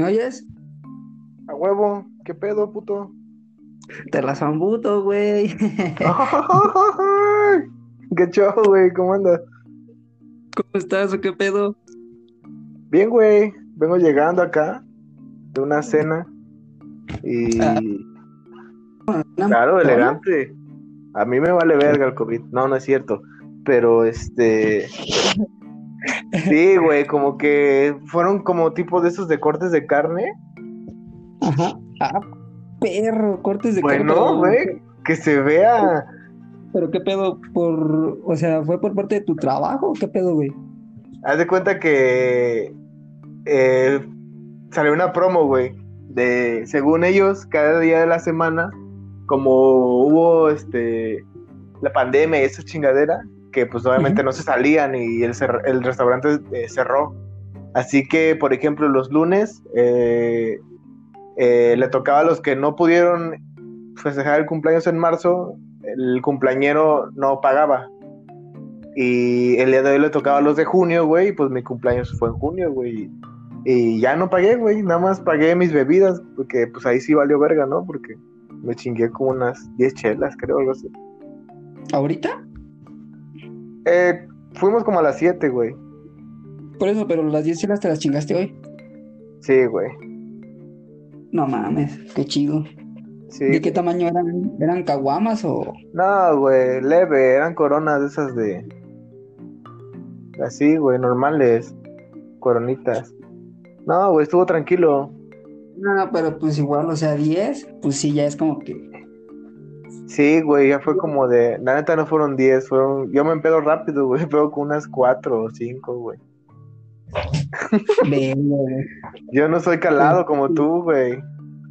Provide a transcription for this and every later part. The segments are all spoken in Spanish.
¿Me oyes? A huevo, ¿qué pedo, puto? Te la zambuto, güey. ¿Qué show, güey? ¿Cómo andas? ¿Cómo estás o qué pedo? Bien, güey. Vengo llegando acá de una cena y... Ah. Claro, elegante. A mí me vale verga el COVID. No, no es cierto. Pero este... Sí, güey, como que fueron como tipo de esos de cortes de carne. Ajá. Ah, perro, cortes de Bueno, carne. güey, que se vea. Pero qué pedo por, o sea, fue por parte de tu trabajo, o qué pedo, güey. Haz de cuenta que eh, salió una promo, güey, de según ellos, cada día de la semana, como hubo este la pandemia y esa chingadera, que pues obviamente no se salían y el, el restaurante eh, cerró. Así que, por ejemplo, los lunes eh, eh, le tocaba a los que no pudieron festejar el cumpleaños en marzo, el cumpleañero no pagaba. Y el día de hoy le tocaba a los de junio, güey, y pues mi cumpleaños fue en junio, güey. Y ya no pagué, güey, nada más pagué mis bebidas, porque pues ahí sí valió verga, ¿no? Porque me chingué como unas 10 chelas, creo, algo así. ¿Ahorita? Eh, fuimos como a las 7, güey. Por eso, pero las 10 chelas te las chingaste hoy. Sí, güey. No mames, qué chido. Sí. ¿De qué tamaño eran? ¿Eran caguamas o...? No, güey, leve, eran coronas de esas de... Así, güey, normales. Coronitas. No, güey, estuvo tranquilo. No, pero pues igual, o sea, 10, pues sí, ya es como que... Sí, güey, ya fue como de... La neta no fueron 10, fueron... Yo me empedo rápido, güey, pero con unas 4 o 5, güey. Yo no soy calado como tú, güey.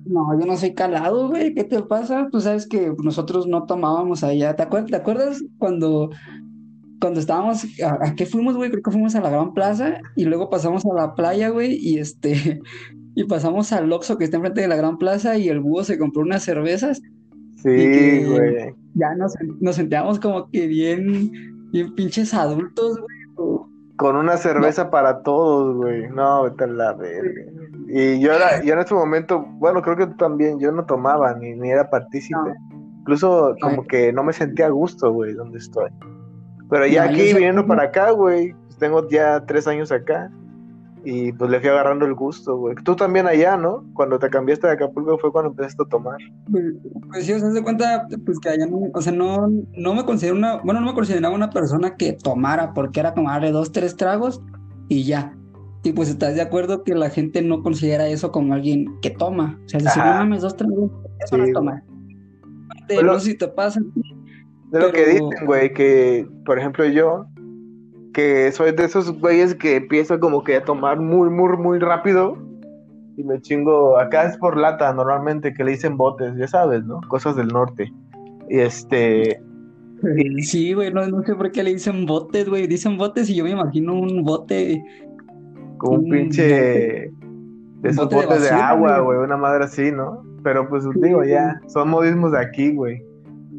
No, yo no soy calado, güey. ¿Qué te pasa? Tú sabes que nosotros no tomábamos allá. ¿Te acuer- te acuerdas cuando, cuando estábamos, a, a qué fuimos, güey? Creo que fuimos a la Gran Plaza y luego pasamos a la playa, güey, y este, y pasamos al Oxxo que está enfrente de la Gran Plaza y el búho se compró unas cervezas. Sí, güey. Ya nos, nos sentíamos como que bien, bien pinches adultos, güey. Con una cerveza para todos, güey. No, vete a la verga. Y yo era, yo en ese momento, bueno, creo que tú también, yo no tomaba ni, ni era partícipe. Incluso como que no me sentía a gusto, güey, donde estoy. Pero ya No, aquí viniendo para acá, güey, pues tengo ya tres años acá. Y pues le fui agarrando el gusto, güey. Tú también allá, ¿no? Cuando te cambiaste de Acapulco fue cuando empezaste a tomar. Pues, pues sí, o sea, haz de cuenta, pues que allá no, o sea, no, no me considero una, bueno, no me consideraba una persona que tomara, porque era como darle dos, tres tragos y ya. Y pues estás de acuerdo que la gente no considera eso como alguien que toma. O sea, Ajá. no mames, dos tragos, eso no Sí, es tomar. Aparte, Pues lo- no sé si te pasa. De lo que Pero- dicen, güey, que, por ejemplo, yo, que soy de esos güeyes que empiezo como que a tomar muy, muy, muy rápido y me chingo, acá es por lata normalmente, que le dicen botes, ya sabes, ¿no? Cosas del norte. Y este, Sí, güey, no, no sé por qué le dicen botes, güey. Dicen botes y yo me imagino un bote. como un Un pinche, de esos bote de botes de, agua, güey. una madre así, ¿no? Pero pues digo, sí. ya, son modismos de aquí, güey.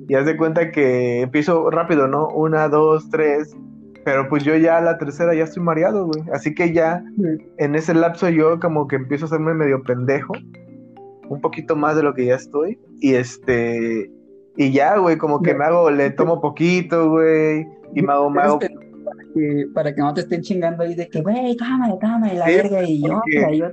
Y haz de cuenta que empiezo rápido, ¿no? Una, dos, tres. Pero pues yo ya a la tercera ya estoy mareado, güey. Así que ya en ese lapso yo como que empiezo a hacerme medio pendejo. Un poquito más de lo que ya estoy. Y este... Y ya, güey, como que me hago, le tomo poquito, güey. Y me hago, me hago... Para que, para que no te estén chingando ahí de que, güey, cámara, cámara, la Sí, verga, y yo, y yo.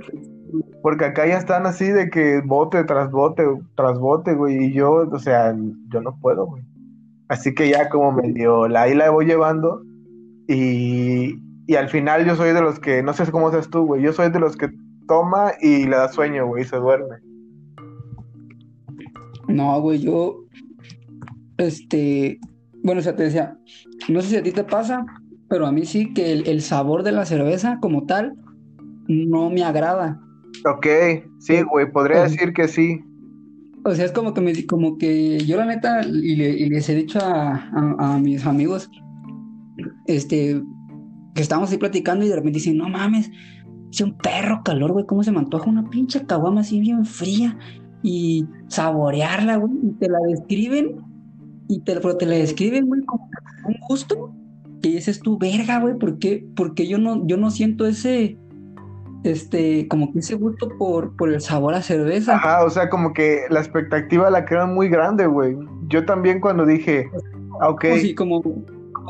Porque acá ya están así de que bote tras bote, tras bote, güey. Y yo, o sea, yo no puedo, güey. Así que ya como medio, la ahí la voy llevando. Y, y al final yo soy de los que, no sé cómo seas tú, güey. Yo soy de los que toma y le da sueño, güey, y se duerme. No, güey, yo, este, bueno, o sea, te decía, no sé si a ti te pasa, pero a mí sí que el, el sabor de la cerveza como tal no me agrada. Ok, sí, güey, podría Pues- decir que sí. O sea, es como que me, como que yo la neta, y, le- y les he dicho a, a- a mis amigos, este, que estamos ahí platicando y de repente dicen, no mames, es un perro calor, güey, cómo se me antoja una pinche caguama así bien fría y saborearla, güey, y te la describen, y te, pero te la describen, güey, como un gusto, que dices tú, verga, güey, ¿por qué? Porque yo no, yo no siento ese, este, como que ese gusto por, por el sabor a cerveza. Ajá, o sea, como que la expectativa la crean muy grande, güey. Yo también cuando dije, ah, ok. Sí, como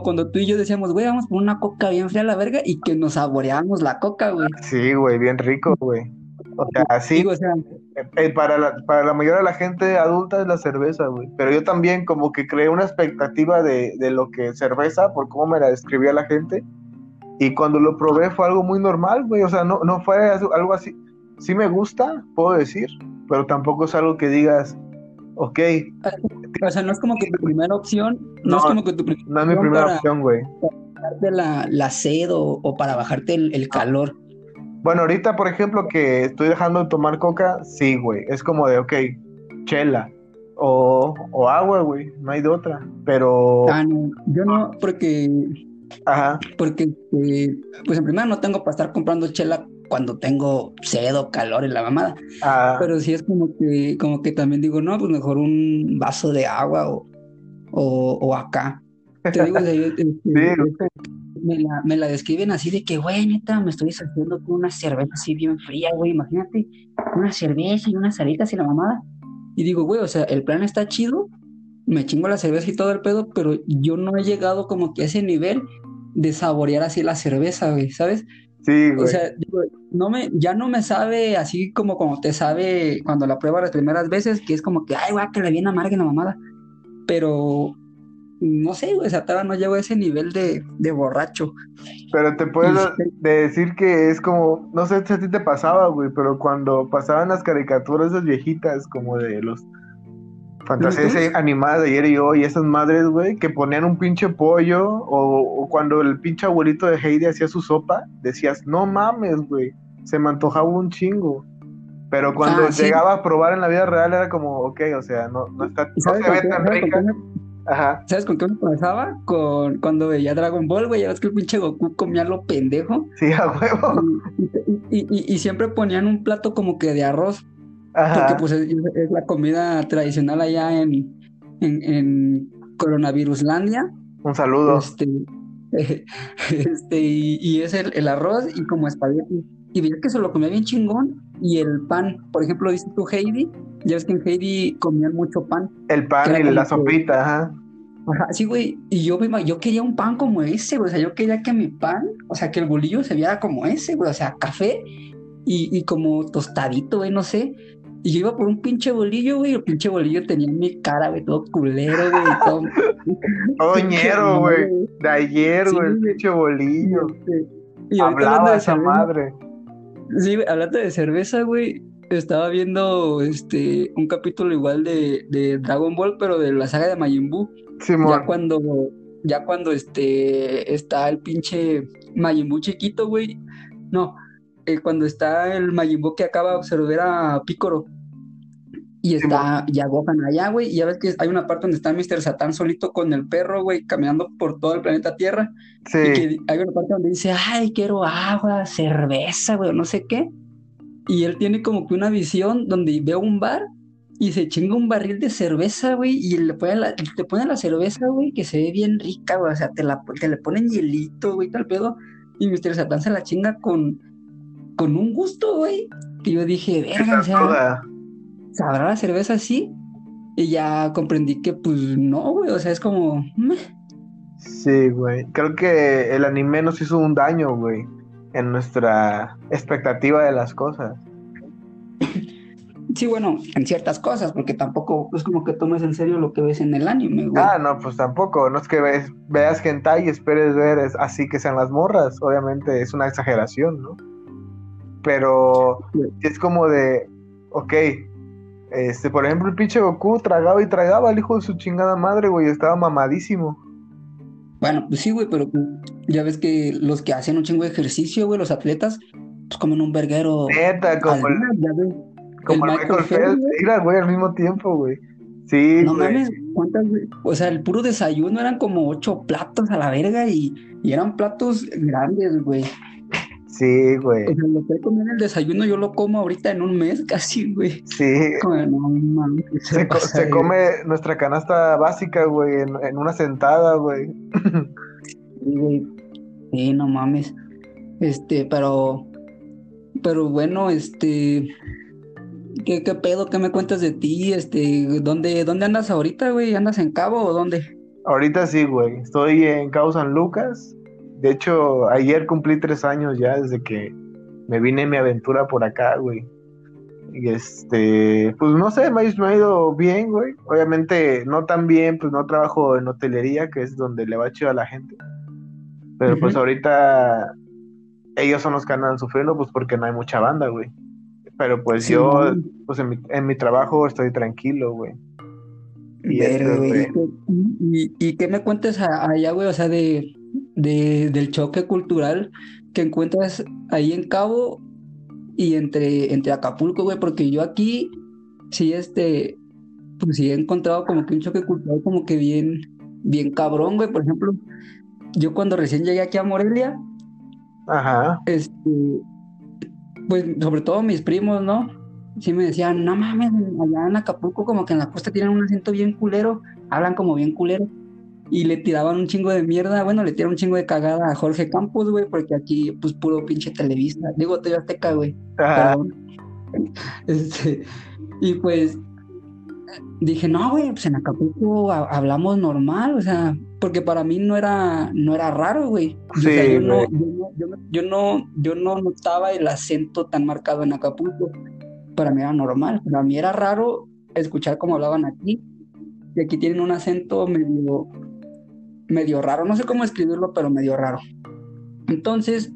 cuando tú y yo decíamos, güey, vamos por una coca bien fría a la verga y que nos saboreábamos la coca, güey. Sí, güey, bien rico, güey. O sea, así. o sea, eh, eh, para, la, para la mayoría de la gente adulta es la cerveza, güey. Pero yo también como que creé una expectativa de, de lo que es cerveza, por cómo me la describía la gente. Y cuando lo probé fue algo muy normal, güey. O sea, no, no fue algo así. Sí me gusta, puedo decir, pero tampoco es algo que digas, ok. O sea, no es como que tu primera opción, no, es como que tu primera No es mi primera opción, güey. Para bajarte la, la sed o, para bajarte el, calor. Bueno, ahorita, por ejemplo, que estoy dejando de tomar coca, sí, güey. Es como de, ok, chela. O, o agua, güey. No hay de otra. Pero. Ah, no. Yo no, porque Ajá. Porque, eh, pues en primer no tengo para estar comprando chela cuando tengo sed o calor en la mamada. Ah. Pero sí es como que, como que también digo, no, pues mejor un vaso de agua o, o, acá. Te digo, este, me, la, me, la, describen así de que, güey, neta, me estoy haciendo con una cerveza así bien fría, güey, imagínate, una cerveza y unas salitas y la mamada. Y digo, güey, o sea, el plan está chido, me chingo la cerveza y todo el pedo, pero yo no he llegado como que a ese nivel de saborear así la cerveza, güey, ¿sabes? Sí, güey. O sea, no me, ya no me sabe así como como te sabe cuando la prueba las primeras veces, que es como que, ay, güey, que le viene amarga la mamada. Pero, no sé, güey, o sea, todavía no llego a ese nivel de, de borracho. Pero te puedo decir que es como, no sé si a ti te pasaba, güey, pero cuando pasaban las caricaturas esas viejitas, como de los Fantasías animadas de ayer y hoy, esas madres, güey, que ponían un pinche pollo, o, cuando el pinche abuelito de Heidi hacía su sopa, decías, no mames, güey, se me antojaba un chingo. Pero cuando ah, llegaba a probar en la vida real era como, ok, o sea, no, no, está, no se ve tan rica. Ajá. ¿Sabes con qué me pasaba? Con cuando veía Dragon Ball, güey, ya ves que el pinche Goku comía lo pendejo. Sí, a huevo. Y, y, y, siempre ponían un plato como que de arroz porque pues es, la comida tradicional allá en, en, Coronaviruslandia. Un saludo. Este, este y, es el, arroz y como espagueti. Y veía que se lo comía bien chingón. Y el pan, por ejemplo, dice tú Heidi, ya ves que en Heidi comían mucho pan. El pan y la sopita, ajá. Ajá, sí, güey. Y yo, yo quería un pan como ese, güey. O sea, yo quería que mi pan, o sea, que el bolillo se viera como ese, güey. O sea, café y, y como tostadito, güey, no sé. Y yo iba por un pinche bolillo, güey. El pinche bolillo tenía mi cara, güey, todo culero, güey. Todo, Oñero, güey. De ayer, güey, el pinche bolillo. Y Hablaba de esa madre. Sí, hablando de cerveza, güey. Estaba viendo este un capítulo igual de, de Dragon Ball, pero de la saga de Majin Buu. Ya cuando, ya cuando este está el pinche Majin Buu chiquito, güey. No, eh, cuando está el Majin Buu que acaba de observar a Picoro. Y está ya Gohan allá, güey. Y ya ves que hay una parte donde está Mr. Satan solito con el perro, güey, caminando por todo el planeta Tierra. Sí. Y que hay una parte donde dice, ay, quiero agua, cerveza, güey, no sé qué. Y él tiene como que una visión donde ve un bar y se chinga un barril de cerveza, güey, y le pone la, te pone la cerveza, güey, que se ve bien rica, güey. O sea, te, la, te le ponen hielito, güey, tal pedo. Y Mr. Satan se la chinga con, con un gusto, güey. Que yo dije, verga, o sea. ¿sabrá la cerveza así? Y ya comprendí que pues no, güey, o sea, es como... Sí, güey. Creo que el anime nos hizo un daño, güey, en nuestra expectativa de las cosas. Sí, bueno, en ciertas cosas, porque tampoco es como que tomes en serio lo que ves en el anime, güey. Ah, no, pues tampoco. No es que ves, veas hentai y esperes ver así que sean las morras. Obviamente es una exageración, ¿no? Pero es como de, ok, este, por ejemplo, el pinche Goku tragaba y tragaba al hijo de su chingada madre, güey, estaba mamadísimo. Bueno, pues sí, güey, pero ya ves que los que hacen un chingo de ejercicio, güey, los atletas, pues comen un verguero. Neta, como el, como el Michael, Phelps, mira, güey, al mismo tiempo, güey. Sí, no mames, ¿cuántas, O sea, el puro desayuno eran como ocho platos a la verga y, y eran platos grandes, güey. Sí, güey. O sea, lo que comí en el desayuno yo lo como ahorita en un mes casi, güey. Sí. se, come nuestra canasta básica, güey, en, una sentada, güey. Sí, güey. Sí, no mames. Este, pero pero bueno, este, ¿qué, qué pedo? ¿Qué me cuentas de ti? Este, ¿dónde, dónde andas ahorita, güey? ¿Andas en Cabo o dónde? Ahorita sí, güey. Estoy en Cabo San Lucas. De hecho, ayer cumplí tres años ya desde que me vine mi aventura por acá, güey. Y este, pues no sé, me ha, ido bien, güey. Obviamente no tan bien, pues no trabajo en hotelería, que es donde le va chido a la gente. Pero pues ahorita ellos son los que andan sufriendo, pues porque no hay mucha banda, güey. Pero pues yo, pues en mi, en mi trabajo estoy tranquilo, güey. Y, y, qué me cuentas allá, güey? O sea, de, de, del choque cultural que encuentras ahí en Cabo y entre, entre Acapulco, güey, porque yo aquí sí, este, pues sí he encontrado como que un choque cultural como que bien, bien cabrón, güey. Por ejemplo, yo cuando recién llegué aquí a Morelia, Ajá. este, pues sobre todo mis primos, ¿no? Sí me decían, no mames, allá en Acapulco como que en la costa tienen un acento bien culero, hablan como bien culero y le tiraban un chingo de mierda, bueno, le tiraron un chingo de cagada a Jorge Campos, güey, porque aquí, pues, puro pinche Televisa, digo, te Azteca, güey. Este, y pues, dije, no, güey, pues en Acapulco hablamos normal, o sea, porque para mí no era, no era raro, güey. Sí, yo, no, yo, no, yo, no, notaba el acento tan marcado en Acapulco, para mí era normal, para mí era raro escuchar cómo hablaban aquí, y aquí tienen un acento medio medio raro, no sé cómo escribirlo, pero medio raro. Entonces,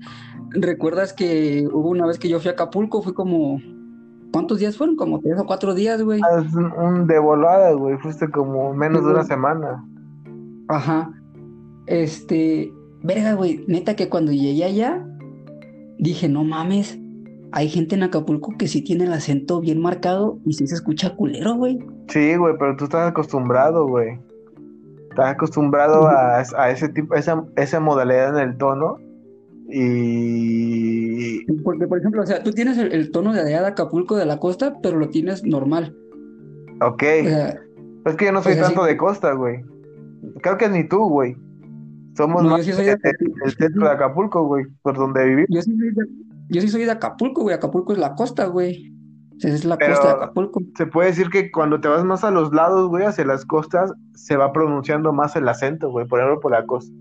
¿recuerdas que hubo una vez que yo fui a Acapulco? Fue como, ¿cuántos días fueron? Como tres o cuatro días, güey. Ah, un de volada, güey, fuiste como menos de una semana. Ajá. Este, verga, güey, neta que cuando llegué allá, dije, no mames, hay gente en Acapulco que sí tiene el acento bien marcado y sí se escucha culero, güey. Sí, güey, pero tú estás acostumbrado, güey. Estás acostumbrado a, ese tipo, esa, esa modalidad en el tono. Y. Porque, por ejemplo, o sea, tú tienes el, tono de allá de Acapulco de la costa, pero lo tienes normal. Ok. es que yo no soy tanto de costa, güey. Creo que ni tú, güey. Somos más el, centro de Acapulco, güey, por donde vivimos. Yo sí, soy de, yo sí soy de Acapulco, güey. Acapulco es la costa, güey. Es la costa de Acapulco. Se puede decir que cuando te vas más a los lados, güey, hacia las costas, se va pronunciando más el acento, güey. Por ejemplo, por la costa.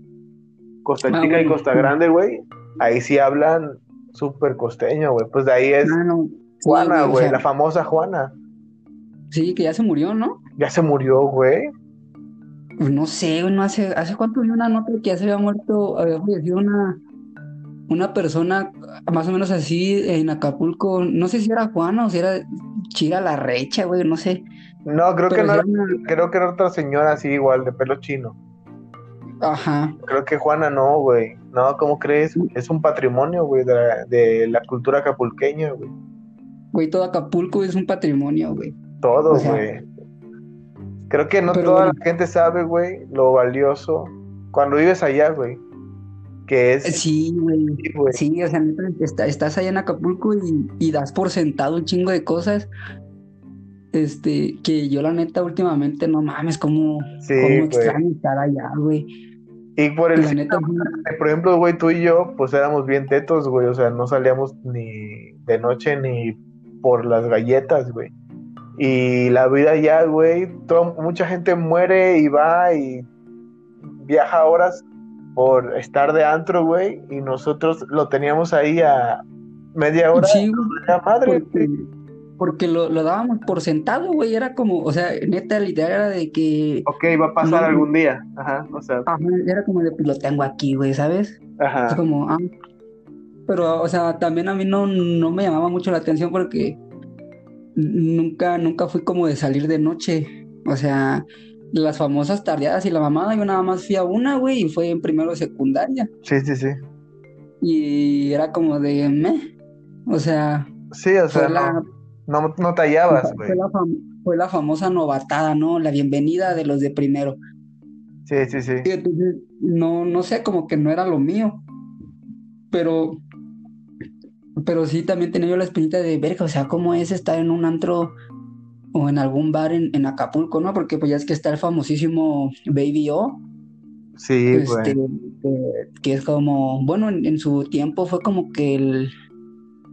Costa ah, Chica y Costa Grande, güey. Ahí sí hablan súper costeño, güey. Pues de ahí es ah, Juana, güey, la famosa Juana. Sí, que ya se murió, ¿no? Ya se murió, güey. Pues no sé, no hace, hace cuánto vi una nota que ya se había muerto, había fallecido una, una persona más o menos así en Acapulco, no sé si era Juana o si era Chira la Recha, güey, no sé. No, creo que no era, creo que era otra señora así igual, de pelo chino. Ajá. Creo que Juana no, güey. No, ¿cómo crees? Es un patrimonio, güey, de la, de la cultura acapulqueña, güey. Güey, todo Acapulco es un patrimonio, güey. Todo, güey. Creo que no toda la gente sabe, güey, lo valioso. Cuando vives allá, güey que es... Sí, güey. Sí, o sea, estás allá en Acapulco y, das por sentado un chingo de cosas. Este, que yo la neta últimamente no mames, como, sí, extraño estar allá, güey. Y por el neta, por ejemplo, güey, tú y yo, pues éramos bien tetos, güey, o sea, no salíamos ni de noche ni por las galletas, güey. Y la vida ya, güey, mucha gente muere y va y viaja horas por estar de antro, güey, y nosotros lo teníamos ahí a media hora. Sí, madre. Porque, lo, dábamos por sentado, güey, era como, o sea, neta, literal era de que... Ok, va a pasar algún día, ajá, o sea... era como de, pues lo tengo aquí, güey, ¿sabes? Ajá. Es como, ah... Pero, o sea, también a mí no, no me llamaba mucho la atención porque nunca, nunca fui como de salir de noche, o sea las famosas tardeadas y la mamada, yo nada más fui a una, güey, y fue en primero de secundaria. Sí, sí, sí. Y era como de, me, o sea... Sí, o sea, no, no, te hallabas, güey. Fue, la famosa novatada, ¿no? La bienvenida de los de primero. Sí, sí, sí. Y entonces, no, no sé, como que no era lo mío. Pero, pero sí también tenía yo la espinita de verga, o sea, ¿cómo es estar en un antro o en algún bar en, Acapulco, ¿no? Porque pues ya es que está el famosísimo Baby O. Sí, este, que es como, bueno, en, su tiempo fue como que el,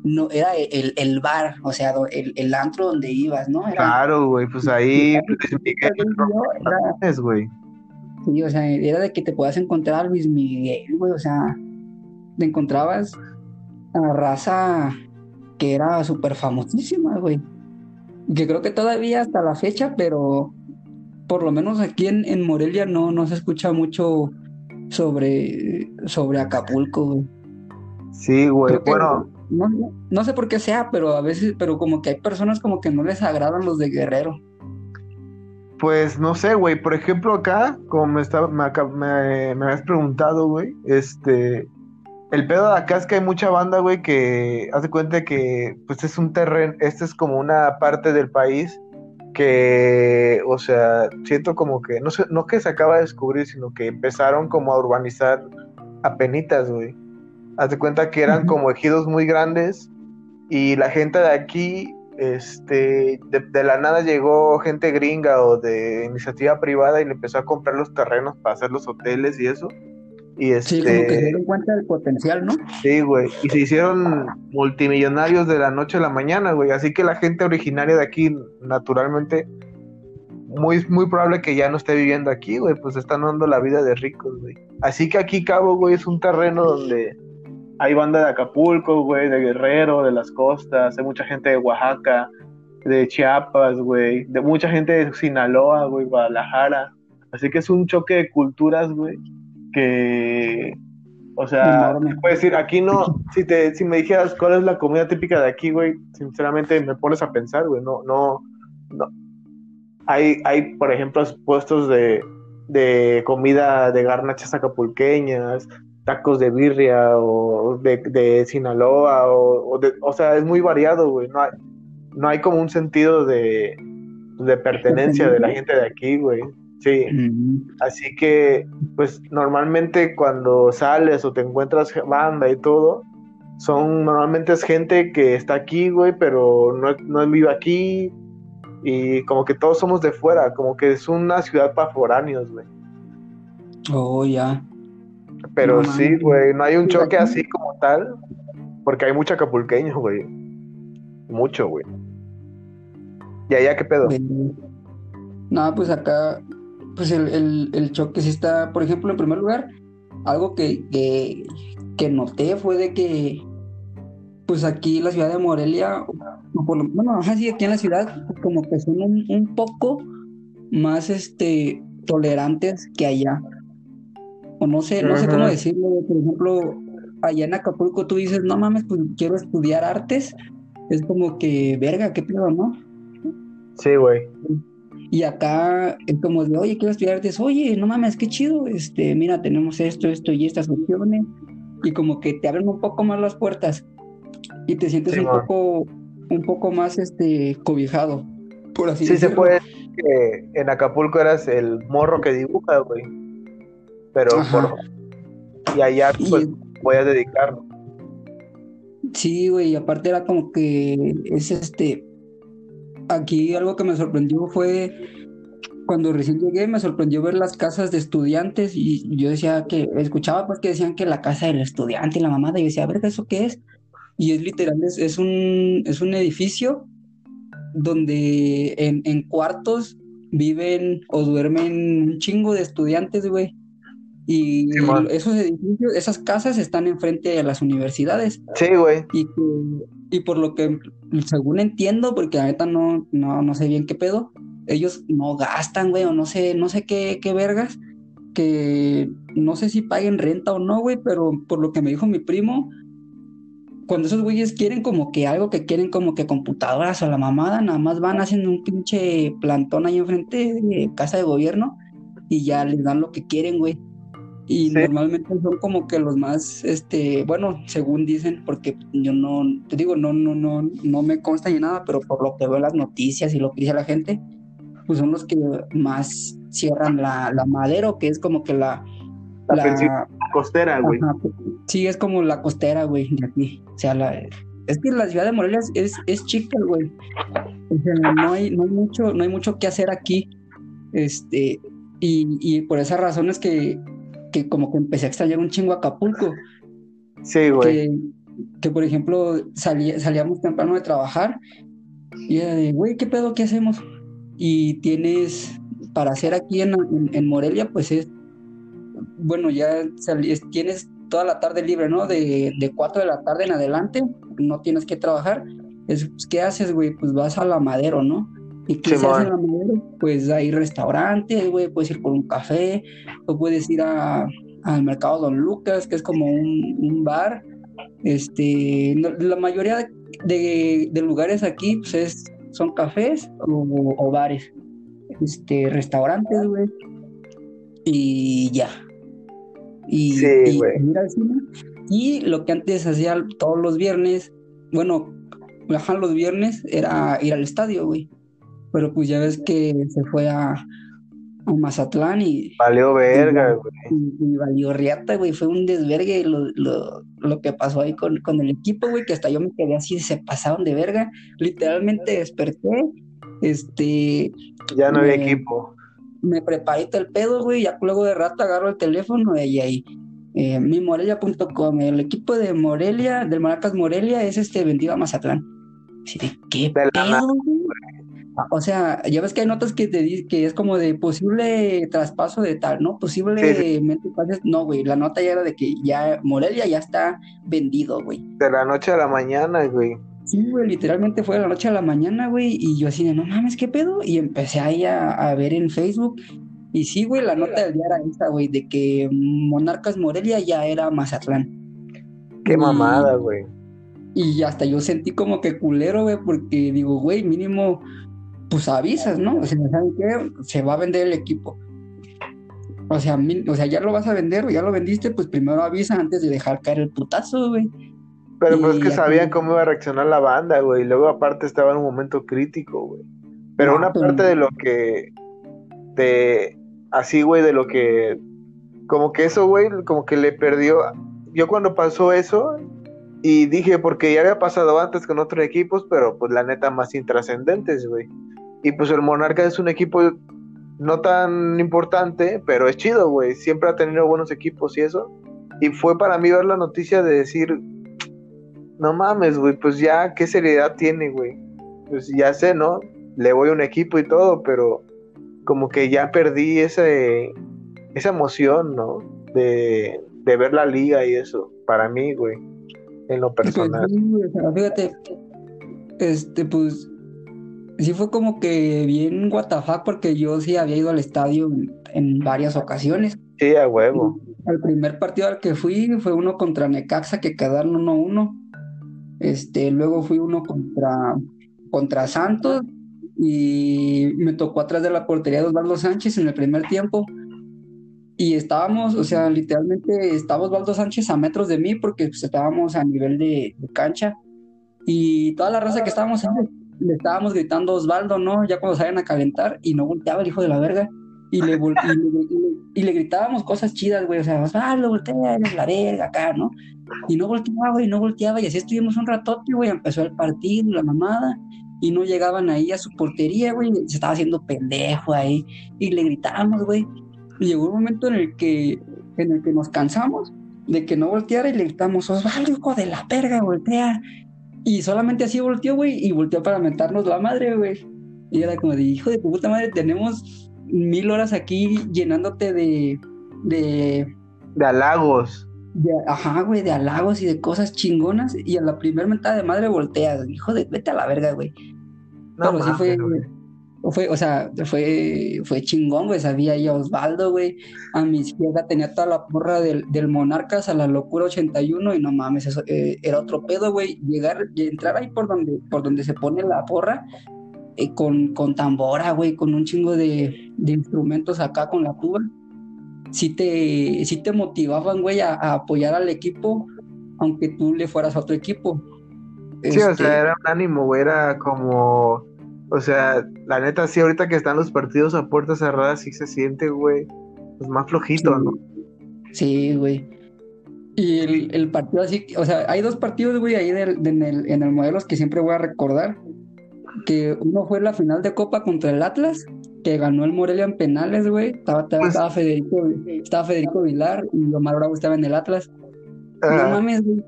no era el, el bar, o sea, el, el, antro donde ibas, ¿no? claro, güey, pues ahí güey. Sí, o sea, era de que te puedas encontrar a Luis Miguel, güey, o sea, te encontrabas a la raza que era súper famosísima, güey. Que creo que todavía hasta la fecha, pero por lo menos aquí en, en Morelia no, no se escucha mucho sobre, sobre Acapulco, güey. Sí, güey, bueno. No, sé por qué sea, pero a veces, pero como que hay personas como que no les agradan los de Guerrero. Pues no sé, güey. Por ejemplo, acá, como me, estaba, me, me, me habías preguntado, güey, este, el pedo de acá es que hay mucha banda, güey, que hace cuenta que pues es un terreno, este es como una parte del país que, o sea, siento como que, no sé, no que se acaba de descubrir, sino que empezaron como a urbanizar a penitas, güey. Haz de cuenta que eran como ejidos muy grandes y la gente de aquí, este, de, la nada llegó gente gringa o de iniciativa privada y le empezó a comprar los terrenos para hacer los hoteles y eso. Y este... Sí, como que se dieron cuenta del potencial, ¿no? Sí, güey. Y se hicieron multimillonarios de la noche a la mañana, güey. Así que la gente originaria de aquí, naturalmente, muy, muy probable que ya no esté viviendo aquí, güey. Pues están dando la vida de ricos, güey. Así que aquí Cabo, güey, es un terreno donde hay banda de Acapulco, güey, de Guerrero, de las costas, hay mucha gente de Oaxaca, de Chiapas, güey, de mucha gente de Sinaloa, güey, Guadalajara. Así que es un choque de culturas, güey que, o sea, puedes decir, aquí no, si, te, si me dijeras cuál es la comida típica de aquí, güey, sinceramente me pones a pensar, güey, no, no, no. Hay, hay, por ejemplo, puestos de, de comida de garnachas acapulqueñas, tacos de birria o de, de Sinaloa, o, de, o sea, es muy variado, güey, no hay, no hay como un sentido de, de pertenencia de la gente de aquí, güey. Sí, así que pues normalmente cuando sales o te encuentras banda y todo, son normalmente es gente que está aquí, güey, pero no, no vive aquí y como que todos somos de fuera, como que es una ciudad para foráneos, güey. Oh, ya. Pero sí, güey, no hay un choque así como tal, porque hay mucho acapulqueño, güey. Mucho, güey. ¿Y allá qué pedo? No, pues acá pues el, el, choque sí está, por ejemplo, en primer lugar, algo que, que, noté fue de que, pues aquí en la ciudad de Morelia, bueno, así aquí en la ciudad, como que son un, poco más este, tolerantes que allá. O no sé, no sé cómo decirlo, por ejemplo, allá en Acapulco tú dices, no mames, pues quiero estudiar artes, es como que, verga, qué pedo, ¿no? Sí, güey. Y acá es como de, oye, quiero estudiar artes, oye, no mames, qué chido, este, mira, tenemos esto, esto y estas opciones, y como que te abren un poco más las puertas y te sientes un poco, un poco más este cobijado, por así decirlo. Sí se puede que en Acapulco eras el morro que dibuja, güey. Pero por... y allá pues voy a dedicarlo. Sí, güey, y aparte era como que es este aquí algo que me sorprendió fue cuando recién llegué, me sorprendió ver las casas de estudiantes y yo decía que, escuchaba pues que decían que la casa del estudiante y la mamada, y yo decía, a ver, ¿eso qué es? Y es literal, es, un, es un edificio donde en, en cuartos viven o duermen un chingo de estudiantes, güey. Y esos edificios, esas casas están enfrente de las universidades. Sí, güey. Y, y por lo que, según entiendo, porque ahorita no, no, no sé bien qué pedo, ellos no gastan, güey, o no sé, no sé qué, qué vergas, que no sé si paguen renta o no, güey, pero por lo que me dijo mi primo, cuando esos güeyes quieren como que algo que quieren como que computadoras o la mamada, nada más van haciendo un pinche plantón ahí enfrente de casa de gobierno y ya les dan lo que quieren, güey. Y normalmente son como que los más, este, bueno, según dicen, porque yo no, te digo, no, no, no, no me consta ni nada, pero por lo que veo en las noticias y lo que dice la gente, pues son los que más cierran la, la madero, que es como que la... La, costera, güey. Sí, es como la costera, güey, de aquí. O sea, la, es que la ciudad de Morelia es, es chica, güey. O sea, no hay, no hay mucho, no hay mucho que hacer aquí. Este, y, y por esas razones que que como que empecé a extrañar un chingo Acapulco. Sí, güey. que por ejemplo, salíamos temprano de trabajar y era de, güey, ¿qué pedo? ¿Qué hacemos? Y tienes, para hacer aquí en, en, Morelia, pues es, bueno, ya tienes toda la tarde libre, ¿no? De, de 4 de la tarde en adelante, no tienes que trabajar. Es, pues, ¿Qué haces, güey? Pues vas a la madero, ¿no? ¿Y hace en la madero? Pues hay restaurantes, güey, puedes ir por un café, o puedes ir a, al mercado Don Lucas, que es como un, un bar. Este, la mayoría de, de, lugares aquí pues es, son cafés o, o bares, este, restaurantes, güey. Y ya, y, sí, y, lo que antes hacía todos los viernes, bueno, bajar los viernes era ir al estadio, güey. Pero pues ya ves que se fue a, a Mazatlán y... Valió verga, güey. Y, valió riata, güey. Fue un desvergue lo, lo, lo que pasó ahí con, con, el equipo, güey, que hasta yo me quedé así, se pasaron de verga. Literalmente desperté, este... Ya no había equipo me preparé todo el pedo, güey, ya luego de rato agarro el teléfono y ahí, eh, mimorelia.com, el equipo de Morelia, del Maracas Morelia, es este vendido a Mazatlán. Así de, ¿qué pedo, O sea, ya ves que hay notas que te dicen que es como de posible traspaso de tal, ¿no? Posiblemente No, güey, la nota ya era de que ya Morelia ya está vendido, güey. De la noche a la mañana, güey. Sí, güey, literalmente fue de la noche a la mañana, güey, y yo así de, no mames, ¿qué pedo? Y empecé ahí a, ver en Facebook, y sí, güey, la nota del día era esa, güey, de que Monarcas Morelia ya era Mazatlán. Qué mamada, güey. Y hasta yo sentí como que culero, güey, porque digo, güey, mínimo, pues avisas, ¿no? O sea, ¿saben qué? Se va a vender el equipo. O sea, o sea, ya lo vas a vender o ya lo vendiste, pues primero avisa antes de dejar caer el putazo, güey. Pero pues que sabían cómo iba a reaccionar la banda, güey. Y luego aparte estaba en un momento crítico, güey. Pero una parte de lo que... De... Así, güey, de lo que... Como que eso, güey, como que le perdió... Yo cuando pasó eso... Y dije, porque ya había pasado antes con otros equipos, pero pues la neta más intrascendentes, güey. Y pues el Monarca es un equipo no tan importante, pero es chido, güey. Siempre ha tenido buenos equipos y eso. Y fue para mí ver la noticia de decir, no mames, güey, pues ya, ¿qué seriedad tiene, güey? Pues ya sé, ¿no? Le voy a un equipo y todo, pero como que ya perdí ese, esa emoción, ¿no? De, ver la liga y eso, para mí, güey, en lo pues personal. fíjate, este, pues, sí fue como que bien WTF porque yo sí había ido al estadio en, varias ocasiones. Sí, a huevo. El primer partido al que fui fue uno contra Necaxa que quedaron 1-1 este, luego fui uno contra, contra Santos y me tocó atrás de la portería de Osvaldo Sánchez en el primer tiempo. Y estábamos, o sea, literalmente estaba Osvaldo Sánchez a metros de mí porque pues, estábamos a nivel de, cancha. Y toda la raza que estábamos le estábamos gritando Osvaldo, ¿no? Ya cuando salían a calentar y no volteaba el hijo de la verga. Y le, y, le, gritábamos cosas chidas, güey. O sea, Osvaldo, voltea, eres la verga acá, ¿no? Y no volteaba, güey, no volteaba. Y así estuvimos un ratote, güey. Empezó el partido, la mamada. Y no llegaban ahí a su portería, güey. Se estaba haciendo pendejo ahí. Y le gritábamos, güey. Y llegó un momento en el que, en el que nos cansamos de que no volteara y le gritamos, Osvaldo, hijo de la verga, voltea. Y solamente así volteó, güey. Y volteó para mentarnos la madre, güey. Y era como de, hijo de puta madre, tenemos mil horas aquí llenándote de. de. de halagos ajá, güey, de halagos y de cosas chingonas. Y a la primer mentada de madre volteas, hijo de, vete a la verga, güey. No, Pero sí fue, fue, o sea, fue, fue chingón, güey. Sabía ahí a Osvaldo, güey. A mi izquierda tenía toda la porra del, del Monarcas a la locura 81 y no mames, eso eh, era otro pedo, güey. Llegar y entrar ahí por donde, por donde se pone la porra. Eh, con, con tambora, güey, con un chingo de, de instrumentos acá con la tuba sí te, sí te motivaban, güey, a, apoyar al equipo, aunque tú le fueras a otro equipo. Sí, o sea, este era un ánimo, güey, era como, o sea, la neta, sí, ahorita que están los partidos a puertas cerradas, sí se siente, güey, pues más flojito, ¿no? Sí, güey. Y el, el, partido así, o sea, hay dos partidos, güey, ahí en, el, en el que siempre voy a recordar. Que uno fue la final de Copa contra el Atlas que ganó el Morelia en penales, güey. Estaba, estaba, pues Federico, estaba Federico Vilar y Omar Bravo estaba en el Atlas. No mames, güey.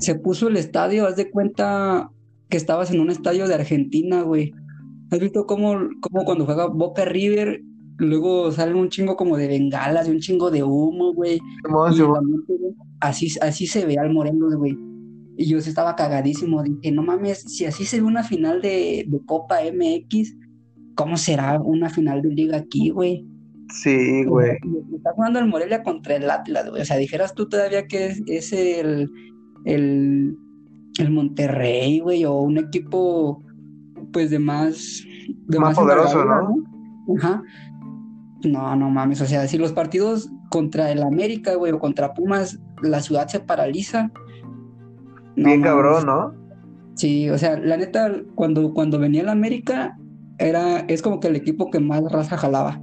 se puso el estadio, haz de cuenta que estabas en un estadio de Argentina, güey. ¿Has visto cómo, cómo cuando juega Boca River, luego sale un chingo como de bengalas y un chingo de humo, güey? Así, así se ve al Morelos, güey. Y yo estaba cagadísimo. Dije, no mames, si así se ve una final de, de Copa MX, ¿cómo será una final de liga aquí, güey? Sí, güey. Está jugando el Morelia contra el Atlas, güey. O sea, dijeras tú todavía que es, es el, el, el Monterrey, güey, o un equipo, pues, de más... De Más poderoso, ¿no? Ajá. No, no mames. O sea, si los partidos contra el América, güey, o contra Pumas, la ciudad se paraliza. no Bien cabrón, ¿no? Sí, o sea, la neta, cuando, cuando venía el América, era, es como que el equipo que más raza jalaba.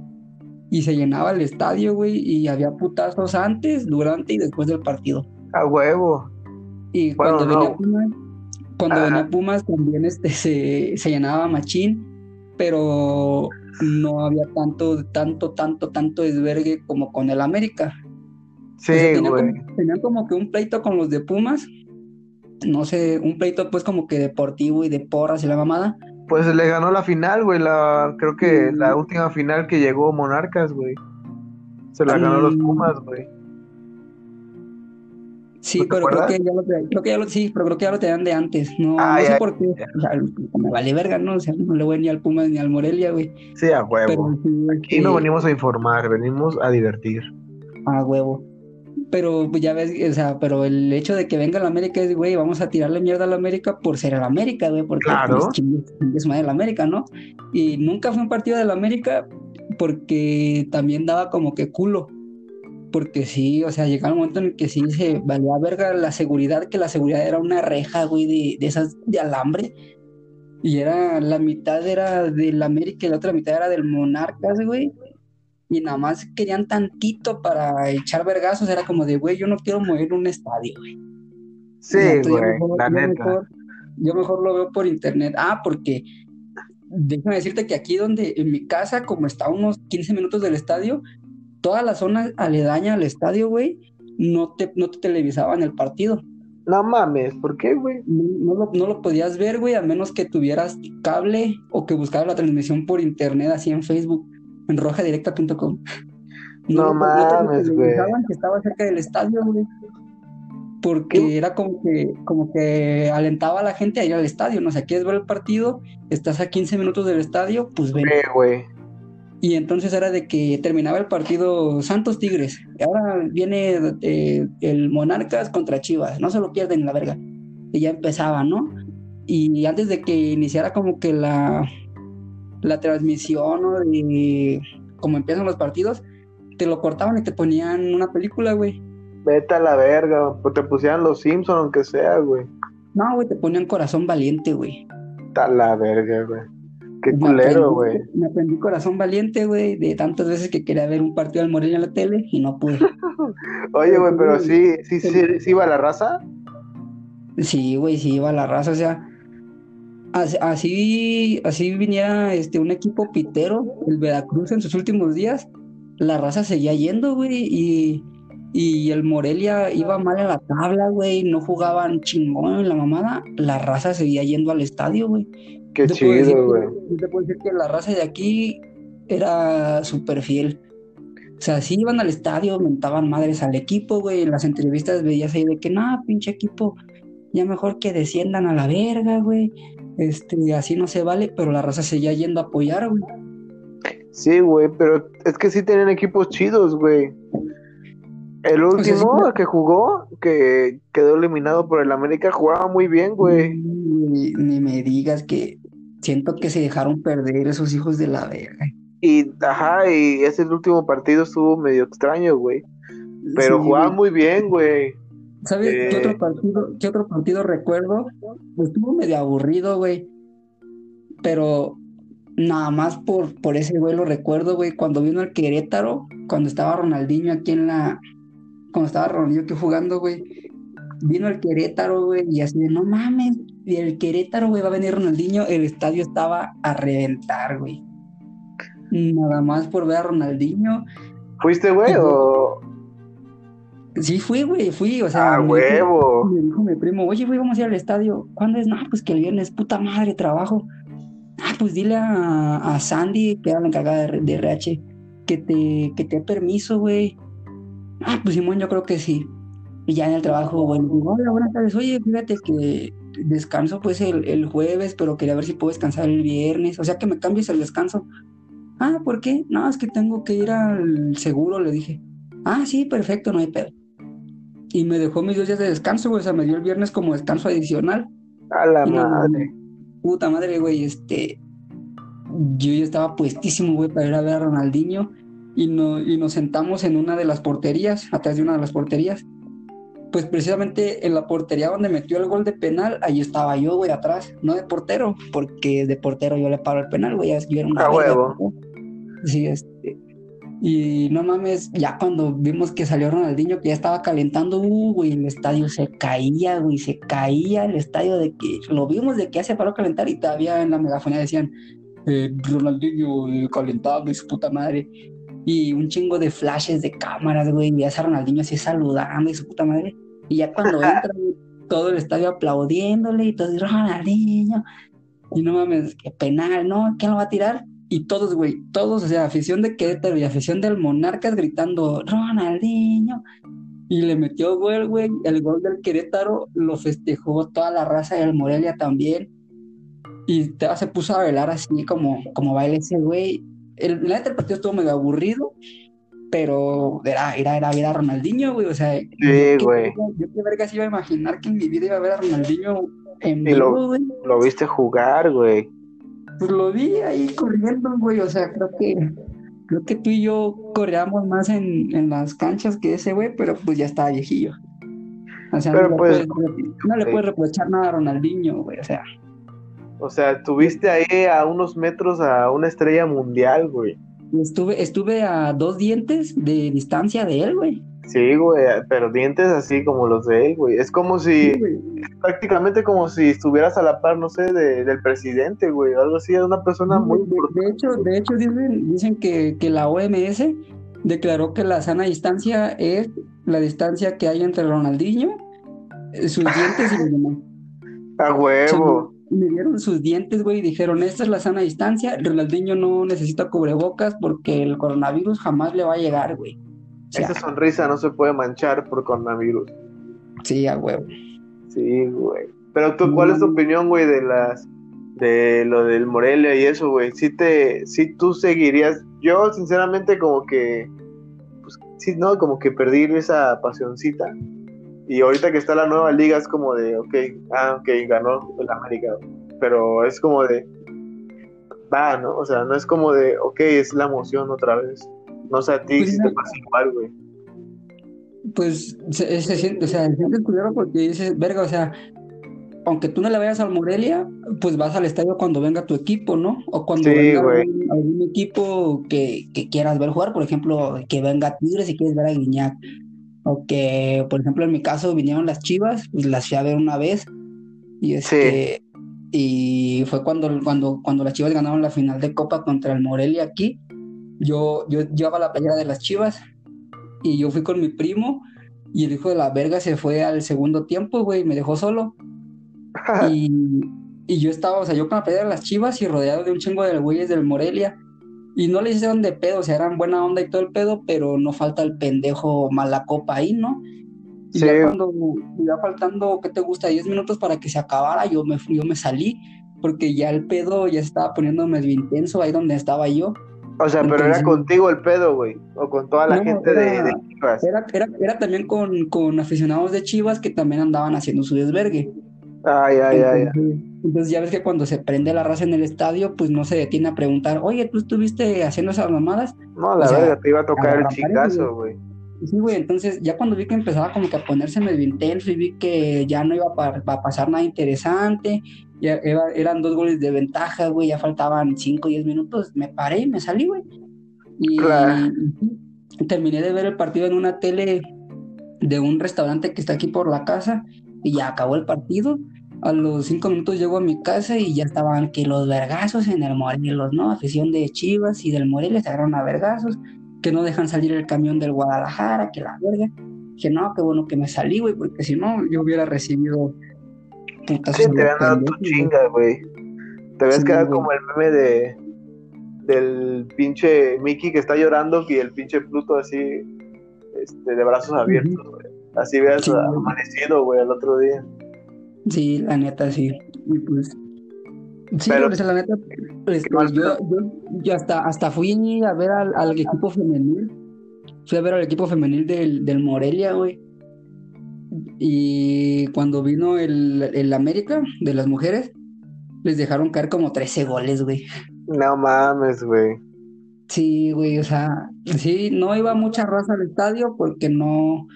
Y se llenaba el estadio, güey, y había putazos antes, durante y después del partido. A huevo. Y Bueno, cuando no. venía Pumas, cuando Ajá. venía Pumas también este, se, se llenaba machín, pero no había tanto, tanto, tanto, tanto desvergue como con el América. Sí, tenían como, tenían como que un pleito con los de Pumas, no sé, un pleito pues como que deportivo y de porras y la mamada. Pues le ganó la final, güey. La, creo que la última final que llegó Monarcas, güey. Se la ganó los Mm. Pumas, güey. Sí, ¿No pero creo que ya lo creo que ya lo, sí, pero creo que ya lo tenían de antes. No, Ah, no sé ya, por qué. ya. O sea, me vale verga, ¿no? O sea, no le voy ni al Pumas ni al Morelia, güey. Sí, a huevo. Pero Aquí no este, venimos a informar, venimos a divertir. a huevo. Pero pues, ya ves, o sea, pero el hecho de que venga el América es, güey, vamos a tirarle mierda al América por ser el América, güey, porque Claro. pues, chingue su madre el América, ¿no? Y nunca fue un partido del América porque también daba como que culo. Porque sí, o sea, llegaba un momento en el que sí se valía verga la seguridad, que la seguridad era una reja, güey, de, de esas de alambre. Y era, la mitad era del América y la otra mitad era del Monarcas, güey. Y nada más querían tantito para echar vergazos. Era como de, güey, yo no quiero mover un estadio, güey. Sí, yo güey, mejor- la yo neta. mejor- yo mejor lo veo por internet. Ah, porque déjame decirte que aquí donde, en mi casa, como está a unos 15 minutos del estadio, toda la zona aledaña al estadio, güey, no te, no te televisaban el partido. No mames, ¿por qué, güey? No, no lo, no lo podías ver, güey, a menos que tuvieras cable o que buscaras la transmisión por internet, así en Facebook, en rojadirecta.com. No lo mames, güey. televisaban que estaba cerca del estadio, güey. Porque ¿Qué? era como que, como que alentaba a la gente a ir al estadio, ¿no? O sea, quieres ver el partido, estás a 15 minutos del estadio, pues ven. Güey. Y entonces era de que terminaba el partido Santos Tigres. Y ahora viene eh, el Monarcas contra Chivas. No se lo pierden, la verga. Y ya empezaba, ¿no? Y antes de que iniciara como que la, la transmisión, ¿no? De cómo empiezan los partidos, te lo cortaban y te ponían una película, güey. Vete a la verga, pues te pusieran los Simpsons, aunque sea, güey. No, güey, te ponían Corazón Valiente, güey. Está la verga, güey. Qué Me culero, güey. Me aprendí Corazón Valiente, güey, de tantas veces que quería ver un partido del Morelia en la tele y no pude. Oye, güey, pero sí, sí, sí, sí va la raza. Sí, güey, sí iba la raza, o sea, as- así, así viniera este un equipo pitero, el Veracruz en sus últimos días, la raza seguía yendo, güey, y, y el Morelia iba mal en la tabla, güey, no jugaban chingón en la mamada, la raza seguía yendo al estadio, güey. Qué Yo chido, güey. yo te puedo decir que la raza de aquí era súper fiel. O sea, sí iban al estadio, mentaban madres al equipo, güey. En las entrevistas veías ahí de que, no, pinche equipo, ya mejor que desciendan a la verga, güey. Este, así no se vale, pero la raza seguía yendo a apoyar, güey. Sí, güey, pero es que sí tienen equipos chidos, güey. El sea, sí, último pero- que jugó, que quedó eliminado por el América, jugaba muy bien, güey. Ni, ni me digas que siento que se dejaron perder esos hijos de la verga. Y, ajá, y ese último partido estuvo medio extraño, güey. Pero Sí, jugaba muy bien, güey. ¿Sabes qué Eh, otro partido, qué otro partido recuerdo? Estuvo medio aburrido, güey. Pero nada más por, por ese güey lo recuerdo, güey. Cuando vino el Querétaro, cuando estaba Ronaldinho aquí en la. Cuando estaba Ronaldinho aquí jugando, güey. Vino el Querétaro, güey, y así de no mames. Y el Querétaro, güey, va a venir Ronaldinho. El estadio estaba a reventar, güey. Nada más por ver a Ronaldinho. ¿Fuiste, güey? O... Sí, fui, güey, fui, o sea. ¡Ah, me huevo! Dijo, me dijo mi primo, oye, güey, vamos a ir al estadio. ¿Cuándo es? No, pues que el viernes, puta madre, trabajo. Ah, pues dile a, a Sandy, que era la encargada de, de RH, que te, que te dé permiso, güey. Ah, pues Simón, yo creo que sí. Y ya en el trabajo, bueno, digo, hola, buenas tardes. Oye, fíjate que descanso pues el, el jueves, pero quería ver si puedo descansar el viernes. O sea, que me cambies el descanso. Ah, ¿por qué? No, es que tengo que ir al seguro, le dije. Ah, sí, perfecto, no hay pedo. Y me dejó mis dos días de descanso, güey. O sea, me dio el viernes como descanso adicional. A la no, madre. Puta madre, güey, este. Yo ya estaba puestísimo, güey, para ir a ver a Ronaldinho. Y, no, y nos sentamos en una de las porterías, atrás de una de las porterías. Pues precisamente en la portería donde metió el gol de penal, ahí estaba yo, güey, atrás. No de portero, porque de portero yo le paro el penal, güey. ya- Yo era una A huevo. Sí, este. Y no mames, ya cuando vimos que salió Ronaldinho, que ya estaba calentando, uh, güey, el estadio se caía, güey, se caía el estadio de que lo vimos de que ya se paró a calentar y todavía en la megafonía decían eh, Ronaldinho calentando y su puta madre. Y un chingo de flashes de cámaras, güey, y a Ronaldinho así saludando y su puta madre. Y ya cuando entra, todo el estadio aplaudiéndole y todo, Ronaldinho. Y no mames, qué penal, ¿no? ¿Quién lo va a tirar? Y todos, güey, todos, o sea, afición de Querétaro y afición del Monarcas gritando, Ronaldinho. Y le metió gol, güey. El gol del Querétaro lo festejó toda la raza del Morelia también. Y se puso a bailar así como, como baila ese güey. El, la neta, el partido estuvo medio aburrido, pero era, era, era ver a Ronaldinho, güey. O sea, yo qué güey. verga- yo qué vergas iba a imaginar que en mi vida iba a ver a Ronaldinho en Y lo- vivo, güey. Lo viste jugar, güey. Pues lo vi ahí corriendo, güey. O sea, creo que creo que tú y yo corríamos más en, en las canchas que ese güey, pero pues ya estaba viejillo. O sea, Pero, no, le pues, puedes, no le sí. puedes reprochar nada a Ronaldinho, güey. O sea, O sea, tuviste ahí a unos metros a una estrella mundial, güey. estuve, estuve a dos dientes de distancia de él, güey. Sí, güey, pero dientes así como los de él, güey. Es como si, Sí, prácticamente como si estuvieras a la par, no sé, de- del presidente, güey, algo así. Es una persona muy De, de hecho, de hecho dicen, dicen que, que la OMS declaró que la sana distancia es la distancia que hay entre Ronaldinho, eh, sus dientes y los demás. A huevo. Me dieron sus dientes, güey, y dijeron, esta es la sana distancia, Ronaldinho no necesita cubrebocas porque el coronavirus jamás le va a llegar, güey. O sea, Esa sonrisa no se puede manchar por coronavirus. sí, a huevo. Sí, güey. Pero tú, ¿cuál es tu Mm. opinión, güey, de las de lo del Morelia y eso, güey? Sí te sí tú seguirías. Yo sinceramente como que pues sí, no, como que perdí esa pasioncita. Y ahorita que está la nueva liga es como de, ok, ah, ok, ganó el América. Pero es como de va, ¿no? O sea, no es como de, ok, es la emoción otra vez. No sé a ti Pues si te pasa igual, güey. Pues se, se siente, o sea, se siente culero porque dices, verga, o sea, aunque tú no le vayas al Morelia, pues vas al estadio cuando venga tu equipo, ¿no? O cuando Sí, venga algún, algún equipo que, que quieras ver jugar, por ejemplo, que venga Tigres y quieres ver a Guiñac. O que, por ejemplo, en mi caso vinieron las Chivas, pues las fui a ver una vez. Y este, y fue cuando, cuando, cuando las Chivas ganaron la final de Copa contra el Morelia aquí. Yo, yo llevaba la playera de las Chivas y yo fui con mi primo y el hijo de la verga se fue al segundo tiempo, güey, me dejó solo. Y, y yo estaba, o sea, yo con la playera de las Chivas y rodeado de un chingo de güeyes del Morelia. Y no le hicieron de pedo, o sea, eran buena onda y todo el pedo, pero no falta el pendejo mala copa ahí, ¿no? Y Sí. ya cuando, ya faltando, ¿qué te gusta? 10 minutos para que se acabara, yo me, fui- yo me salí, porque ya el pedo ya estaba poniendo medio intenso ahí donde estaba yo. O sea, pero era Entonces- contigo el pedo, güey. O con toda la No, gente de, era- de Chivas. Era, era, era también con, con aficionados de Chivas que también andaban haciendo su desvergue. Ay, ay, ay. Entonces, entonces ya ves que cuando se prende la raza en el estadio, pues no se detiene a preguntar, oye, ¿tú estuviste haciendo esas mamadas? No, la o sea, verga, te iba a tocar el chingazo, güey. Sí, güey, entonces ya cuando vi que empezaba como que a ponerse medio intenso y vi que ya no iba a, pa- a pasar nada interesante, ya era- eran dos goles de ventaja, güey, ya faltaban 5 o 10 minutos, me paré y me salí, güey. Y, Claro. terminé de ver el partido en una tele de un restaurante que está aquí por la casa y ya acabó el partido. A los cinco minutos llego a mi casa y ya estaban que los vergazos en el Morelos, ¿no? Afición de Chivas y del Morelia se agarraron a vergazos, que no dejan salir el camión del Guadalajara, que la verga. Dije, no, qué bueno que me salí, güey, porque si no, yo hubiera recibido. Sí, te dado tu chinga, güey. Te ves quedado como el meme de del pinche Mickey que está llorando y el pinche Pluto así este, de brazos abiertos, güey. Así veas amanecido, güey, el otro día. Sí, la neta, sí. Y pues. Sí, pero, la neta, pues, pues yo, yo, hasta, hasta fui a ver al, equipo femenil. Fui a ver al equipo femenil del, del Morelia, güey. Y cuando vino el, el América de las mujeres, les dejaron caer como 13 goles, güey. No mames, güey. Sí, güey, o sea, sí, no iba mucha raza al estadio porque no...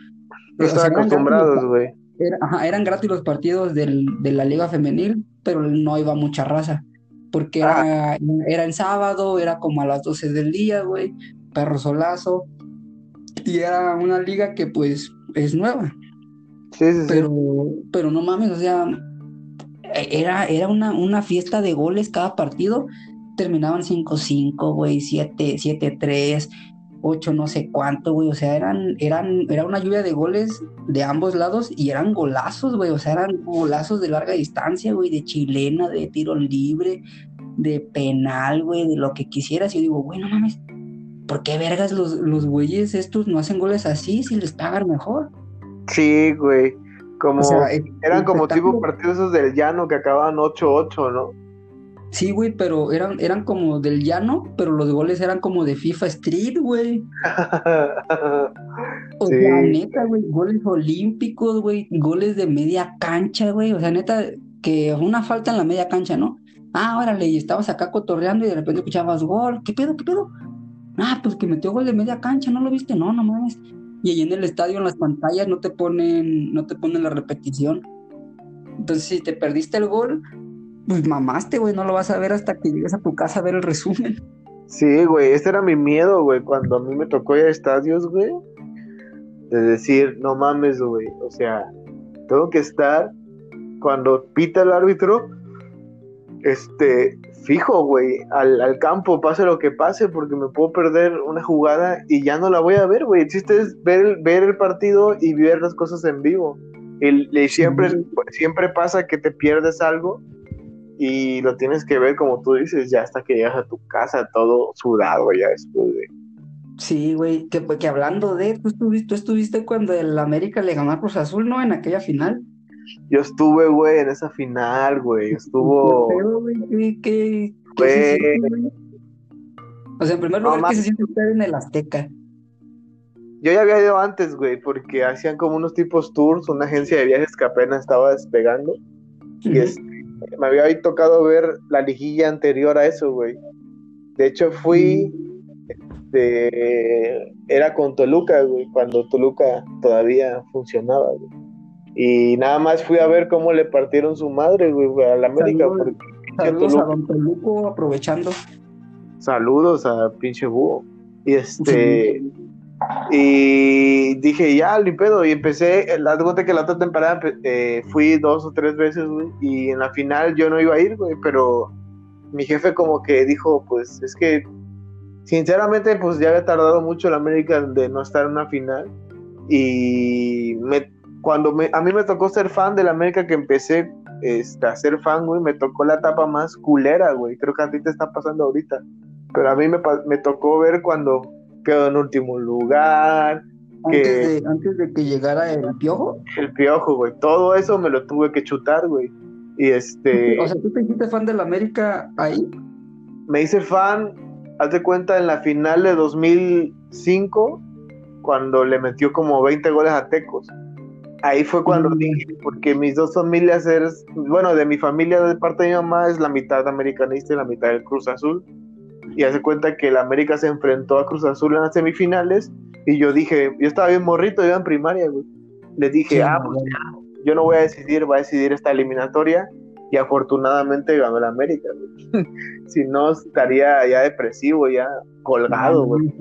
No estaban acostumbrados, güey. Ajá, eran gratis los partidos del, de la liga femenil, pero no iba mucha raza. Porque era, ah. era el sábado, era como a las 12 del día, güey, perro solazo. Y era una liga que pues es nueva. Sí, sí, pero, pero no mames, o sea, era, era una, una fiesta de goles cada partido terminaban 5-5, güey, 7-3, 8 no sé cuánto, güey, o sea, eran, eran, era una lluvia de goles de ambos lados y eran golazos, güey, o sea, eran golazos de larga distancia, güey, de chilena, de tiro libre, de penal, güey, de lo que quisieras. Y yo digo, güey, no mames, ¿por qué vergas los, los güeyes estos no hacen goles así si les pagan mejor? Sí, güey. Como, eran como tipo partidos esos del llano que acababan 8-8, ¿no? Sí, güey, pero eran, eran como del llano, pero los goles eran como de FIFA Street, güey. o sea, neta, güey, goles olímpicos, güey, goles de media cancha, güey. O sea, neta, que una falta en la media cancha, ¿no? Ah, órale, y estabas acá cotorreando y de repente escuchabas gol. ¿Qué pedo, qué pedo? Ah, pues que metió gol de media cancha, ¿no lo viste? No, no mames. Y ahí en el estadio, en las pantallas, no te ponen, no te ponen la repetición. Entonces, si te perdiste el gol, pues mamaste, güey, no lo vas a ver hasta que llegues a tu casa a ver el resumen. Sí, güey, ese era mi miedo, güey, cuando a mí me tocó ir a estadios, güey, de decir, no mames, güey, o sea, tengo que estar cuando pita el árbitro, este, fijo, güey, al, campo, pase lo que pase, porque me puedo perder una jugada y ya no la voy a ver, güey. El chiste es ver, ver el partido y ver las cosas en vivo. Y, siempre, siempre pasa que te pierdes algo y lo tienes que ver como tú dices, ya hasta que llegas a tu casa todo sudado ya después de... Sí, güey, que, que hablando de, tú estuviste, tú estuviste cuando el América le ganó a Cruz Azul, ¿no? En aquella final. Yo estuve, güey, en esa final, güey, estuvo... ¿Qué, qué, qué, O sea, en primer lugar, ¿qué se siente usted en el Azteca? Yo ya había ido antes, güey, porque hacían como unos tipos tours, una agencia de viajes que apenas estaba despegando. Y este, me había tocado ver la liguilla anterior a eso, güey. De hecho, fui. Este, era con Toluca, güey, cuando Toluca todavía funcionaba, güey. Y nada más fui a ver cómo le partieron su madre, güey, a la América. Saludos, a Don Toluco, aprovechando. Saludos a pinche búho. Y este. Y dije, ya, ni pedo. Y empecé, la cuenta que la otra temporada eh, fui dos o tres veces, güey. Y en la final yo no iba a ir, güey. Pero mi jefe como que dijo, pues es que, sinceramente, pues ya había tardado mucho la América de no estar en una final. Y me, cuando me, a mí me tocó ser fan de la América que empecé este, a ser fan, güey, me tocó la etapa más culera, güey. Creo que a ti te está pasando ahorita. Pero a mí me, me tocó ver cuando quedó en último lugar. Antes, de, que llegara el piojo. El piojo, güey. Todo eso me lo tuve que chutar, güey. Y este. O sea, ¿tú te hiciste fan del América ahí? Me hice fan, haz de cuenta, en la final de 2005, cuando le metió como 20 goles a Tecos. Ahí fue cuando mm. dije, porque mis dos familias eres, bueno, de mi familia de parte de mi mamá es la mitad americanista y la mitad del Cruz Azul y hace cuenta que el América se enfrentó a Cruz Azul en las semifinales y yo dije, yo estaba bien morrito, yo en primaria, güey. Les dije, ah, pues yo no voy a decidir, voy a decidir esta eliminatoria y afortunadamente ganó el América, güey. si no, estaría ya depresivo, ya colgado, güey.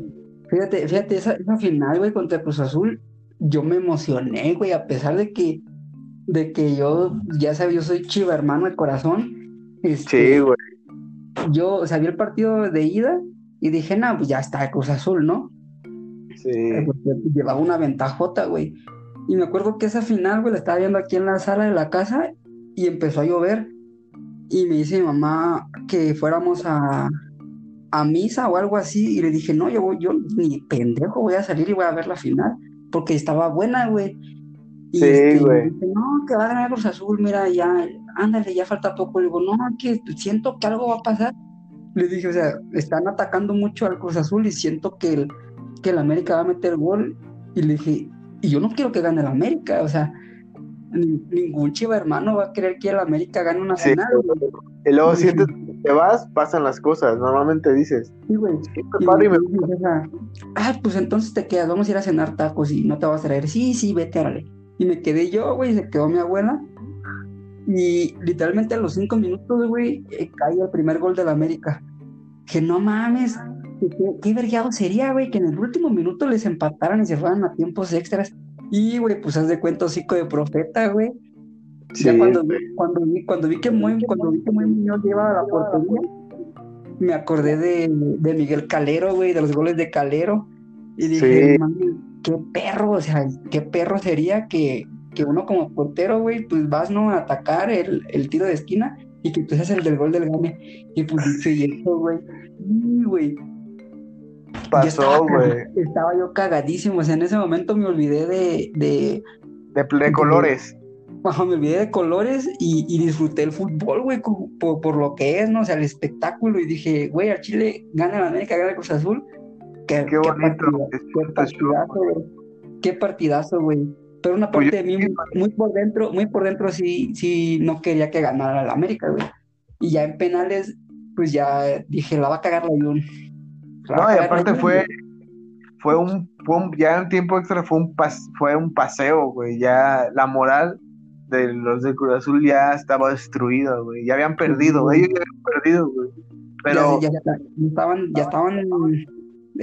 Fíjate, fíjate, esa, esa final, güey, contra Cruz Azul, yo me emocioné, güey, a pesar de que, de que yo, ya sabes, yo soy chiva hermano de corazón. Este, sí, güey yo, o sea, vi el partido de ida y dije, no, pues ya está Cruz Azul, ¿no? Sí. Eh, porque llevaba una ventajota, güey. Y me acuerdo que esa final, güey, la estaba viendo aquí en la sala de la casa y empezó a llover. Y me dice mi mamá que fuéramos a, a misa o algo así. Y le dije, no, yo, yo ni pendejo voy a salir y voy a ver la final. Porque estaba buena, güey. Y Sí, este, güey. no, que va a ganar Cruz Azul, mira, ya, ándale, ya falta poco. Le digo, no, que siento que algo va a pasar. Le dije, o sea, están atacando mucho al Cruz Azul y siento que el, que el América va a meter gol. Y le dije, y yo no quiero que gane el América, o sea, ni- ningún chiva hermano va a querer que el América gane una Sí. final. Y luego sientes que te vas, pasan las cosas. Normalmente dices, Sí, güey. sí, Y me paro y me me dice, o sea, ah, pues entonces te quedas, vamos a ir a cenar tacos y no te vas a traer. Sí, sí, vete, órale. Y me quedé yo, güey, y se quedó mi abuela. Y literalmente a los cinco minutos, güey, eh, cae el primer gol del América. Que no mames, qué, qué vergueado sería, güey, que en el último minuto les empataran y se fueran a tiempos extras. Y, güey, pues haz de cuenta hocico de profeta, güey. Ya Sí, cuando vi, cuando vi, cuando vi que muy, cuando vi que muy Muñoz llevaba la portería, me acordé de, de Miguel Calero, güey, de los goles de Calero. Y dije, Sí. "Mami, qué perro, o sea, qué perro sería que, uno como portero, güey, pues vas, ¿no? A atacar el, el tiro de esquina y que tú seas el del gol del gane. Y pues y hecho, güey. Güey. pasó, güey. estaba yo cagadísimo. O sea, en ese momento me olvidé de, de, De, de colores. Bajo, me olvidé de colores y, y disfruté el fútbol, güey, por, por lo que es, ¿no? O sea, el espectáculo. Y dije, güey, a Chile gana el América, gana el Cruz Azul. Qué, Qué bonito. qué partidazo, güey. Qué partidazo, güey. Pero una parte de mí, muy, muy por dentro, muy por dentro, sí, sí, no quería que ganara el América, güey. Y ya en penales, pues ya dije, la va a cagar la Jun. La No, y la aparte fue, fue un, fue un- ya en tiempo extra fue un pas, fue un paseo, güey. Ya la moral de los de Cruz Azul ya estaba destruida, güey. Ya habían perdido, güey. ellos ya habían perdido, güey. Pero ya, ya- ya estaban, ya estaban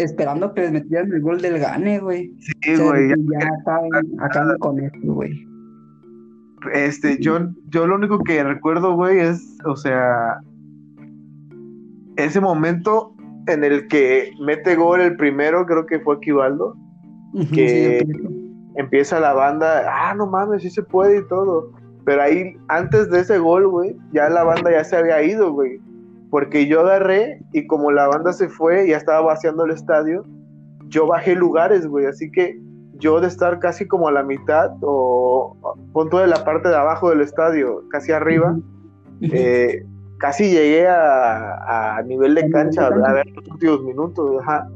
esperando que les metieran el gol del gane, güey. sí, O sea, güey, ya- ya acaben, acaben con esto, güey. este, yo, yo lo único que recuerdo, güey, es, o sea, ese momento en el que mete gol el primero, creo que fue Equivaldo. Ujú, Que- sí, empieza la banda, ah, no mames, sí se puede y todo. Pero ahí, antes de ese gol, güey, ya la banda ya se había ido, güey. Porque yo agarré y como la banda se fue, ya estaba vaciando el estadio, yo bajé lugares, güey. Así que yo de estar casi como a la mitad o punto de la parte de abajo del estadio, casi arriba, eh, casi llegué a, a nivel de cancha a, ver los últimos minutos, ajá.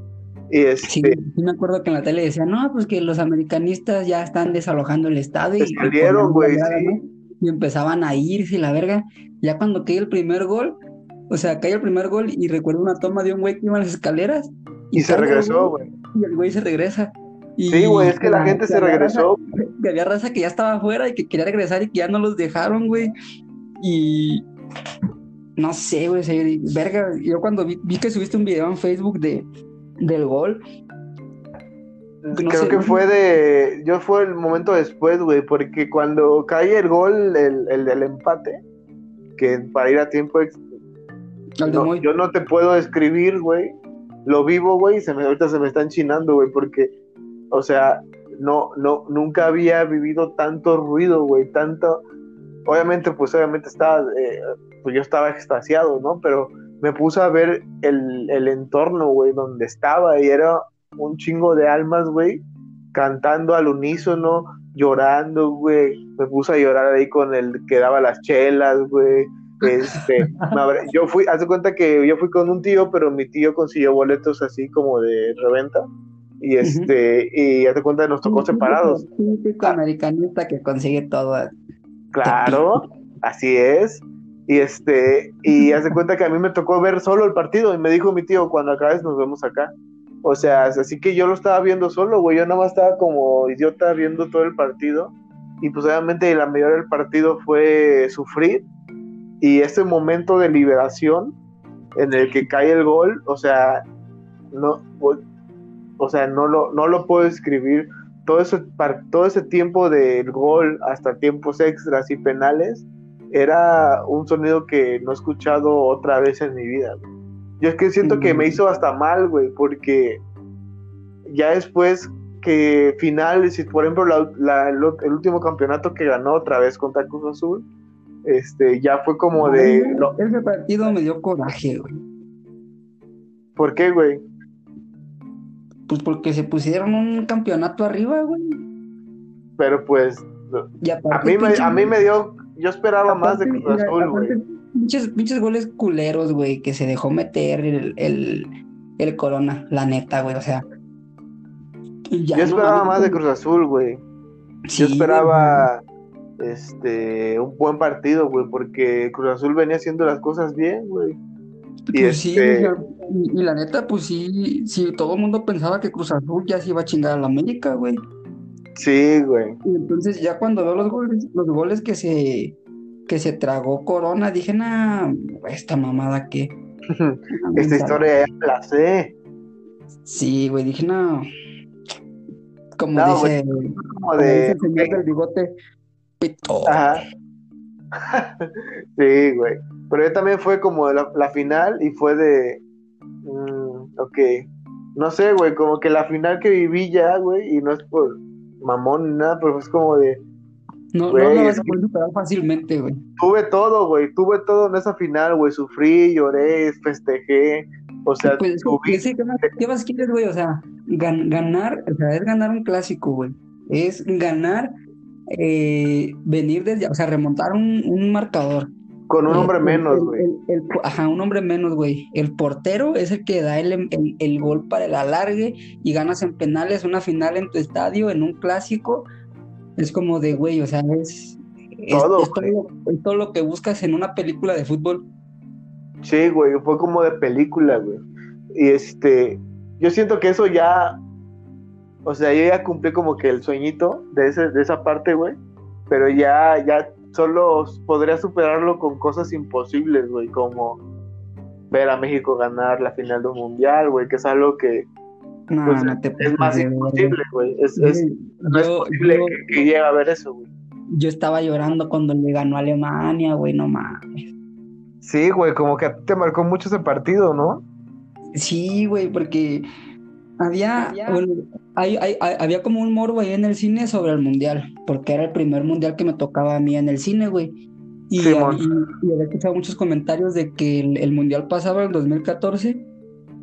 Y Sí, este, sí me acuerdo que en la tele decían, no, pues que los americanistas ya están desalojando el estadio. Se salieron, güey, sí. ¿no? Y empezaban a irse la verga. Ya cuando cae el primer gol, o sea, cae el primer gol y recuerdo una toma de un güey que iba en las escaleras. y se regresó, güey. Y el güey se regresa. Y Sí, güey, es que la gente se regresó. raza- que había raza que ya estaba afuera y que quería regresar y que ya no los dejaron, güey. Y no sé, güey, verga, yo cuando vi, vi que subiste un video en Facebook de, del gol, no Creo sé, que no- fue de. Yo fue el momento después, güey, porque cuando cae el gol, el, el del empate, que para ir a tiempo. No, yo no te puedo describir, güey. Lo vivo, güey, se me, ahorita se me están chinando, güey, porque, o sea, no, no, nunca había vivido tanto ruido, güey, tanto. Obviamente, pues, obviamente estaba. eh, pues yo estaba extasiado, ¿no? Pero me puse a ver el, el entorno, güey, donde estaba, y era un chingo de almas, güey, cantando al unísono, llorando, güey. Me puse a llorar ahí con el que daba las chelas, güey. Este, yo fui, haz de cuenta que yo fui con un tío, pero mi tío consiguió boletos así como de reventa. Y este, y haz de cuenta que nos tocó separados. Típico americanista que consigue todo. Claro, así es. Y este, y haz de cuenta que a mí me tocó ver solo el partido y me dijo mi tío, cuando acabes nos vemos acá. O sea, así que yo lo estaba viendo solo, güey, yo nada más estaba como idiota viendo todo el partido. Y pues obviamente la mayoría del partido fue sufrir. Y ese momento de liberación en el que cae el gol, o sea, no, o sea, no lo, no lo puedo escribir todo ese, todo ese tiempo del gol hasta tiempos extras y penales era un sonido que no he escuchado otra vez en mi vida. güey. Yo es que siento que me hizo hasta mal, güey, porque ya después que final, si por ejemplo el último campeonato que ganó otra vez contra Cruz Azul, este, ya fue como de... Ese partido me dio coraje, güey. ¿Por qué, güey? Pues porque se pusieron un campeonato arriba, güey. Pero pues... a, mí me, a mí me dio... Yo esperaba más de Cruz Azul, güey. Pinches, goles culeros, güey, que se dejó meter el, el, el Corona, la neta, güey, o sea... yo esperaba más de Cruz Azul, güey. yo esperaba este, un buen partido, güey, porque Cruz Azul venía haciendo las cosas bien, güey. Y, pues sí, este y, la neta, pues sí, sí, todo el mundo pensaba que Cruz Azul ya se iba a chingar a la América, güey. Sí, güey. Y entonces ya cuando veo los goles, los goles que se que se tragó Corona, dije, nah, esta mamada que. esta historia ya la sé. Sí, güey, dije, no. Como dice, como de, el señor del bigote, sí, güey. Pero yo también fue como la, final y fue de. Mm, ok. No sé, güey, como que la final que viví ya, güey, y no es por mamón ni nada, pero es como de. No, no no vas a poder superar fácilmente, güey. Tuve todo, güey, tuve todo en esa final, güey. Sufrí, lloré, festejé. O sea, pues, ¿qué, más, ¿qué, más, quieres, güey? O sea, ganar, o sea, es ganar un clásico, güey. Es ganar eh, venir desde, o sea, remontar un, marcador. Con un hombre menos, güey. Ajá, un hombre menos, güey. El portero es el que da el, el, gol para el alargue y ganas en penales una final en tu estadio, en un clásico. Es como de, güey, o sea, es, todo, es todo, lo que buscas en una película de fútbol. Sí, güey, fue como de película, güey. Y este, yo siento que eso ya o sea, yo ya cumplí como que el sueñito de, ese, de esa parte, güey. Pero ya, ya solo podría superarlo con cosas imposibles, güey, como ver a México ganar la final de un mundial, güey, que es algo que pues, es más imposible, güey. Es, es, no es posible que, llegue a ver eso, güey. Yo estaba llorando cuando le ganó a Alemania, güey, no mames. Sí, güey, como que te marcó mucho ese partido, ¿no? Sí, güey, porque había, había como un morbo ahí en el cine sobre el mundial, porque era el primer mundial que me tocaba a mí en el cine, güey. Y, y, había escuchado muchos comentarios de que el, mundial pasaba en 2014,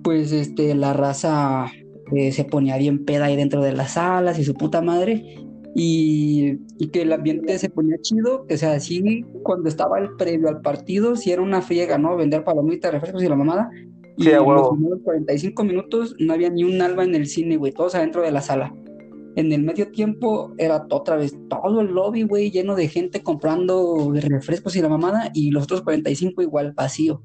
pues este, la raza eh, se ponía bien peda ahí dentro de las salas y su puta madre. Y, y, que el ambiente se ponía chido, o sea, así cuando estaba el previo al partido, si era una friega, ¿no? Vender palomitas, refrescos y la mamada, y en los primeros 45 minutos no había ni un alba en el cine, güey, todos adentro de la sala. En el medio tiempo era otra vez todo el lobby, güey, lleno de gente comprando refrescos y la mamada, y los otros 45 igual vacío.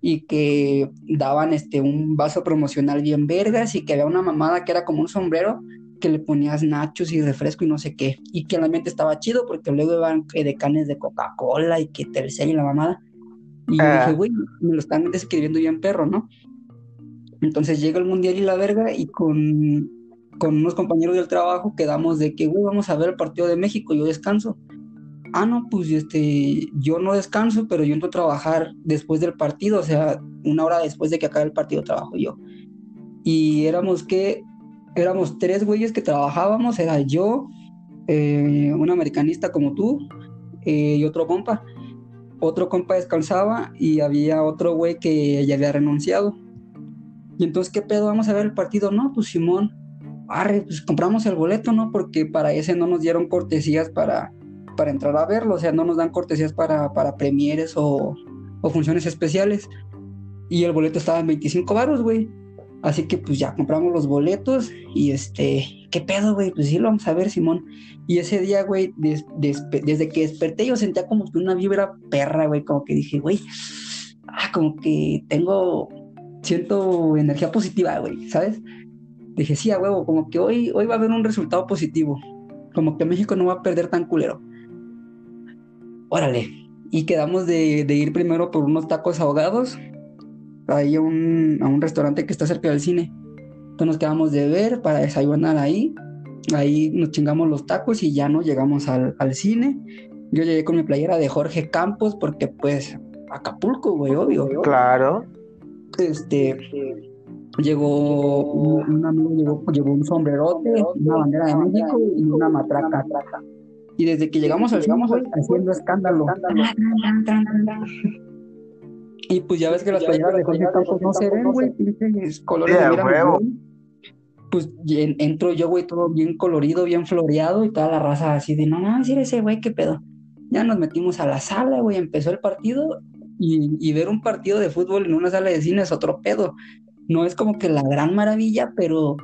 Y que daban este un vaso promocional bien vergas y que había una mamada que era como un sombrero que le ponías nachos y refresco y no sé qué. Y que el ambiente estaba chido porque luego iban eh, de canes de Coca-Cola y que Telcel y la mamada. Y yo dije, ah. güey, me lo están describiendo ya en perro, ¿no? Entonces llega el mundial y la verga y con, con unos compañeros del trabajo quedamos de que, güey, vamos a ver el partido de México, yo descanso. Ah, no, pues este, yo no descanso, pero yo entro a trabajar después del partido, o sea, una hora después de que acabe el partido trabajo yo. Y éramos que, éramos tres güeyes que trabajábamos, era yo, eh, un americanista como tú eh, y otro compa otro compa descansaba y había otro güey que ya había renunciado. Y entonces, ¿qué pedo? Vamos a ver el partido. No, pues Simón, arre, pues compramos el boleto, ¿no? Porque para ese no nos dieron cortesías para, para entrar a verlo, o sea, no nos dan cortesías para, para premieres o, o funciones especiales. Y el boleto estaba en 25 baros, güey. Así que pues ya compramos los boletos y este, ¿qué pedo, güey? Pues sí, lo vamos a ver, Simón. Y ese día, güey, desde que desperté yo sentía como que una vibra perra, güey, como que dije, güey, ah, como que tengo, siento energía positiva, güey, ¿sabes? Dije, sí, a huevo, como que hoy, hoy va a haber un resultado positivo, como que México no va a perder tan culero. Órale. Y quedamos de, de ir primero por unos tacos ahogados ahí a un, a un restaurante que está cerca del cine. Entonces nos quedamos de ver para desayunar ahí. Ahí nos chingamos los tacos y ya nos llegamos al, al cine. Yo llegué con mi playera de Jorge Campos porque pues Acapulco, güey, obvio. Claro. Este, llegó un, un amigo, llegó, llevó un sombrerote, una bandera de México y una matraca. Y desde que llegamos al llegamos haciendo escándalo. Y pues ya ves que las playeras de Jorge Campos no se ven, güey, colores de huevo. Pues en- entro yo, güey, todo bien colorido, bien floreado y toda la raza así de, no mames, era ese güey, qué pedo. Ya nos metimos a la sala, güey, empezó el partido y, y ver un partido de fútbol en una sala de cine es otro pedo. No es como que la gran maravilla, pero,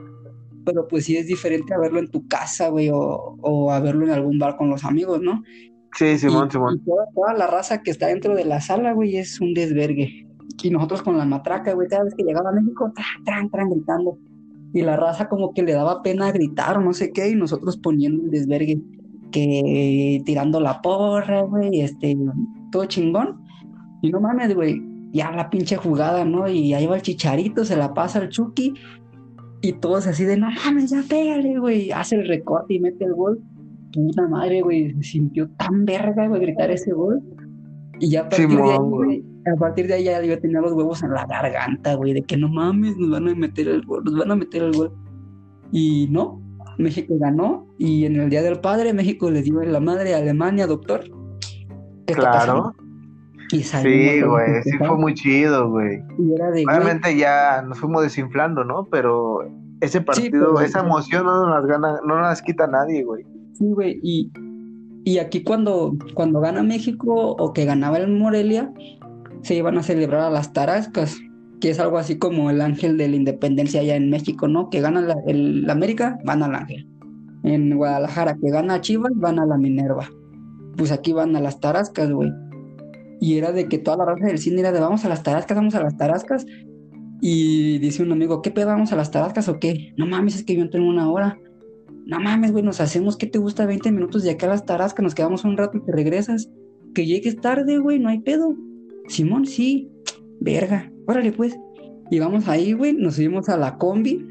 pero pues sí es diferente a verlo en tu casa, güey, o, o a verlo en algún bar con los amigos, ¿no? Sí, Simón, y, Simón. y toda, toda la raza que está dentro de la sala, güey, es un desvergue. Y nosotros con la matraca, güey, cada vez que llegaba a México, tran, tran, tran, gritando. Y la raza como que le daba pena gritar o no sé qué, y nosotros poniendo el desvergue, que tirando la porra, güey, este, todo chingón. Y no mames, güey, ya la pinche jugada, ¿no? Y ahí va el chicharito, se la pasa al Chucky, y todos así de, no mames, ya pégale, güey, hace el recorte y mete el gol puta madre, güey, se sintió tan verga, güey, gritar ese gol. Y ya partir a partir de ahí ya yo tenía los huevos en la garganta, güey, de que no mames, nos van a meter el gol, nos van a meter el gol. Y no, México ganó y en el Día del Padre México le dio la madre a Alemania, doctor. ¿Qué está Claro. Y Sí, güey, sí fue muy chido, güey. Obviamente ya nos fuimos desinflando, ¿no? Pero ese partido, esa emoción no nos las gana, no nos quita nadie, güey. Sí, güey, y, y aquí cuando, cuando gana México o que ganaba el Morelia, se iban a celebrar a las Tarascas, que es algo así como el ángel de la independencia allá en México, ¿no? Que gana la, el América, van al ángel. En Guadalajara, que gana Chivas, van a la Minerva. Pues aquí van a las Tarascas, güey. Y era de que toda la raza del cine era de vamos a las Tarascas, vamos a las Tarascas. Y dice un amigo, ¿qué pedo, vamos a las Tarascas o qué? No mames, es que yo entro en una hora. No mames, güey, nos hacemos, ¿qué te gusta? 20 minutos de acá a las Tarascas, nos quedamos un rato y te regresas. Que llegues tarde, güey, no hay pedo. Simón, sí, verga, órale pues. Y vamos ahí, güey, nos subimos a la combi,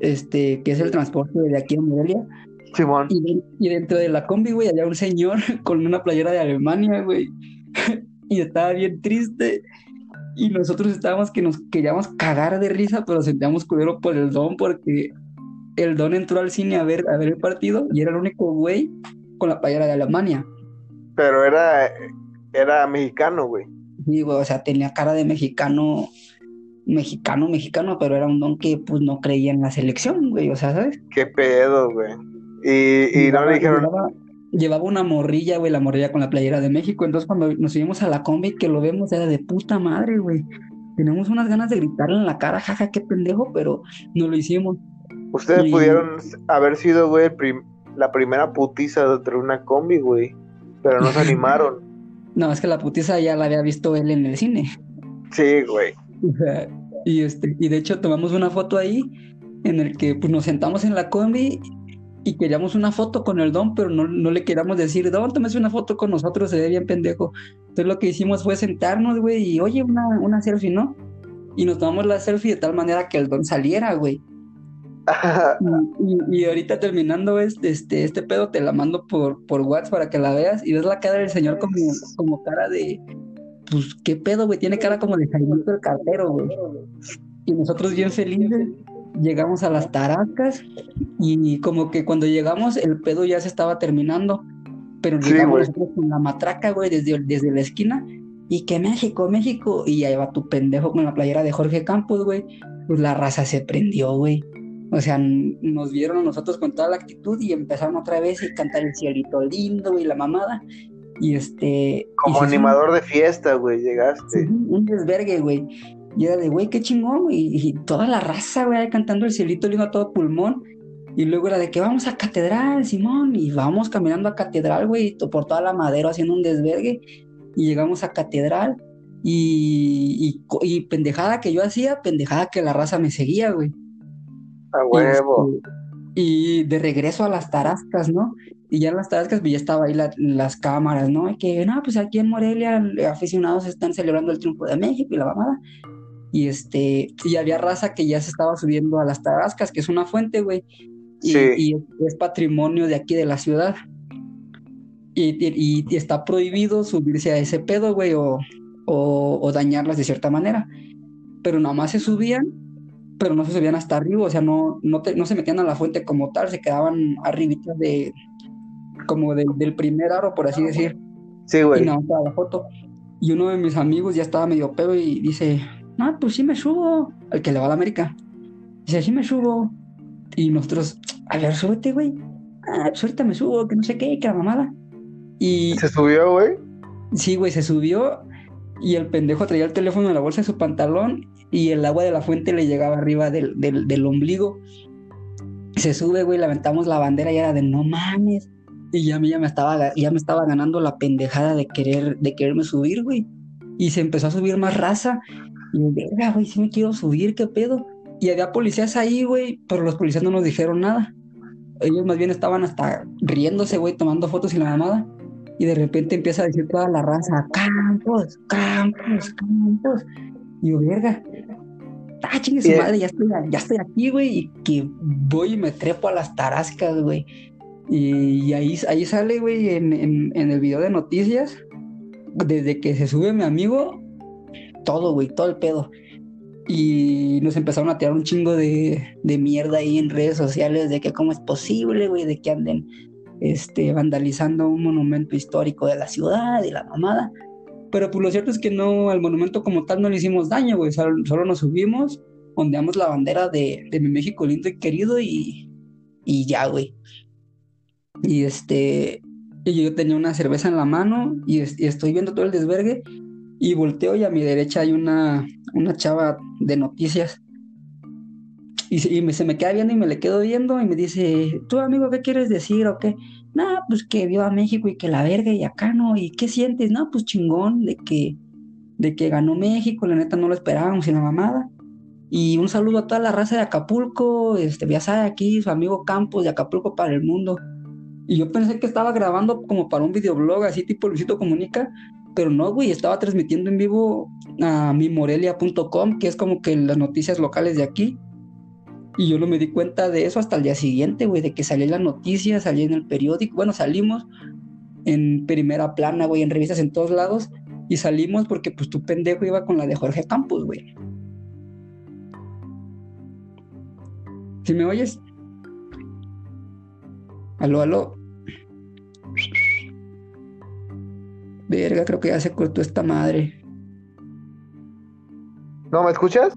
este, que es el transporte de aquí a Morelia. Simón. Y, de- y dentro de la combi, güey, había un señor con una playera de Alemania, güey. y estaba bien triste. Y nosotros estábamos que nos queríamos cagar de risa, pero sentíamos culero por el don, porque el don entró al cine a ver, a ver el partido y era el único güey con la playera de Alemania. Pero era, era mexicano, güey. Güey, o sea, tenía cara de mexicano, mexicano, mexicano, pero era un don que, pues, no creía en la selección, güey, o sea, ¿sabes? Qué pedo, güey. Y, y no Llevaba- le dijeron, Llevaba, llevaba una morrilla, güey, la morrilla con la playera de México. Entonces, cuando nos subimos a la combi, que lo vemos, era de puta madre, güey. Tenemos unas ganas de gritarle en la cara, jaja, qué pendejo, pero no lo hicimos. ustedes y- pudieron haber sido, güey, prim- la primera putiza de una combi, güey. Pero no se animaron. No, es que la putiza ya la había visto él en el cine. Sí, güey. Y, este, y de hecho, tomamos una foto ahí en el que pues, nos sentamos en la combi y queríamos una foto con el don, pero no, no le queríamos decir, don, tómese una foto con nosotros, se ve bien pendejo. Entonces lo que hicimos fue sentarnos, güey, y oye, una, una selfie, ¿no? Y nos tomamos la selfie de tal manera que el don saliera, güey. Y, ahorita terminando este, este, este pedo, te la mando por, por WhatsApp para que la veas y ves la cara del señor como, como cara de, pues, ¿qué pedo, güey? Tiene cara como de Jaimito el cartero, güey. Y nosotros bien felices llegamos a las Tarascas y como que cuando llegamos el pedo ya se estaba terminando, pero llegamos con la matraca, güey, desde, desde la esquina y que México, México, y ahí va tu pendejo con la playera de Jorge Campos, güey, pues la raza se prendió, güey. O sea, nos vieron a nosotros con toda la actitud y empezaron otra vez y cantar el cielito lindo y la mamada. Y este. Como y un- animador de fiesta, güey, llegaste. un desvergue, güey. Y era de, güey, qué chingón, güey. Y toda la raza, güey, ahí cantando el cielito lindo a todo pulmón. Y luego era de que vamos a Catedral, Simón. Y vamos caminando a Catedral, güey, por toda la madera haciendo un desvergue. Y llegamos a Catedral. Y, y, y pendejada que yo hacía, pendejada que la raza me seguía, güey. A Y, huevo. este, y de regreso a las Tarascas, ¿no? Y ya en las Tarascas pues, ya estaba ahí la- las cámaras, ¿no? Y que, no, pues aquí en Morelia eh, aficionados están celebrando el triunfo de México y la mamada. Y este, y había raza que ya se estaba subiendo a las Tarascas, que es una fuente, güey. Y, Sí. y es, es patrimonio de aquí de la ciudad. Y, y- y está prohibido subirse a ese pedo, güey, o, o, o dañarlas de cierta manera. Pero nada más se subían pero no se subían hasta arriba, o sea, no, no, no se metían a la fuente como tal, se quedaban arribitas de, como del primer aro, por así decir. Sí, güey. Y no, la foto. Y uno de mis amigos ya estaba medio pedo y dice, no, pues sí me subo, al que le va a la América. Dice, sí me subo. Y nosotros, a ver, súbete, güey. Ah, pues ahorita me subo, que no sé qué, que la mamada. Y... ¿Se subió, güey? Sí, güey, se subió y el pendejo traía el teléfono en la bolsa de su pantalón y el agua de la fuente le llegaba arriba del, del, ombligo. Se sube, güey, lamentamos la bandera y era de no mames. Y ya, ya, me estaba, ya me estaba ganando la pendejada de querer, de quererme subir, güey. Y se empezó a subir más raza. Y verga, güey, si me quiero subir, ¿qué pedo? Y había policías ahí, güey, pero los policías no nos dijeron nada. Ellos más bien estaban hasta riéndose, güey, tomando fotos y la mamada. Y de repente empieza a decir toda la raza, campos, campos, campos. Y yo, verga, ah, chingue su madre, ya estoy, ya estoy aquí, güey, y que voy y me trepo a las tarascas, güey. Y, ahí, ahí sale, güey, en, en, el video de noticias, desde que se sube mi amigo, todo, güey, todo el pedo. Y nos empezaron a tirar un chingo de, de mierda ahí en redes sociales de que cómo es posible, güey, de que anden este, vandalizando un monumento histórico de la ciudad y la mamada. Pero pues lo cierto es que no, al monumento como tal no le hicimos daño, güey. Solo, nos subimos, ondeamos la bandera de, de mi México lindo y querido y, y ya, güey. Y este, y yo tenía una cerveza en la mano y, estoy viendo todo el desvergue y volteo y a mi derecha hay una, una chava de noticias. Y, se me queda viendo y me le quedo viendo y me dice, tú amigo, ¿qué quieres decir o qué? No, pues que vio a México y que la verga y acá no, ¿y qué sientes? No, pues chingón de que, de que ganó México, la neta no lo esperábamos y la mamada. Y un saludo a toda la raza de Acapulco, este, ya sabe aquí, su amigo Campos de Acapulco para el mundo. Y yo pensé que estaba grabando como para un videoblog, así tipo Luisito Comunica, pero no, güey, estaba transmitiendo en vivo a mimorelia.com, que es como que las noticias locales de aquí. Y yo no me di cuenta de eso hasta el día siguiente, güey, de que salió la noticia, salí en el periódico. Bueno, salimos en primera plana, güey, en revistas en todos lados. Y salimos porque, pues, tu pendejo iba con la de Jorge Campos, güey. ¿Sí me oyes? Aló, aló. Verga, creo que ya se cortó esta madre. ¿No me escuchas?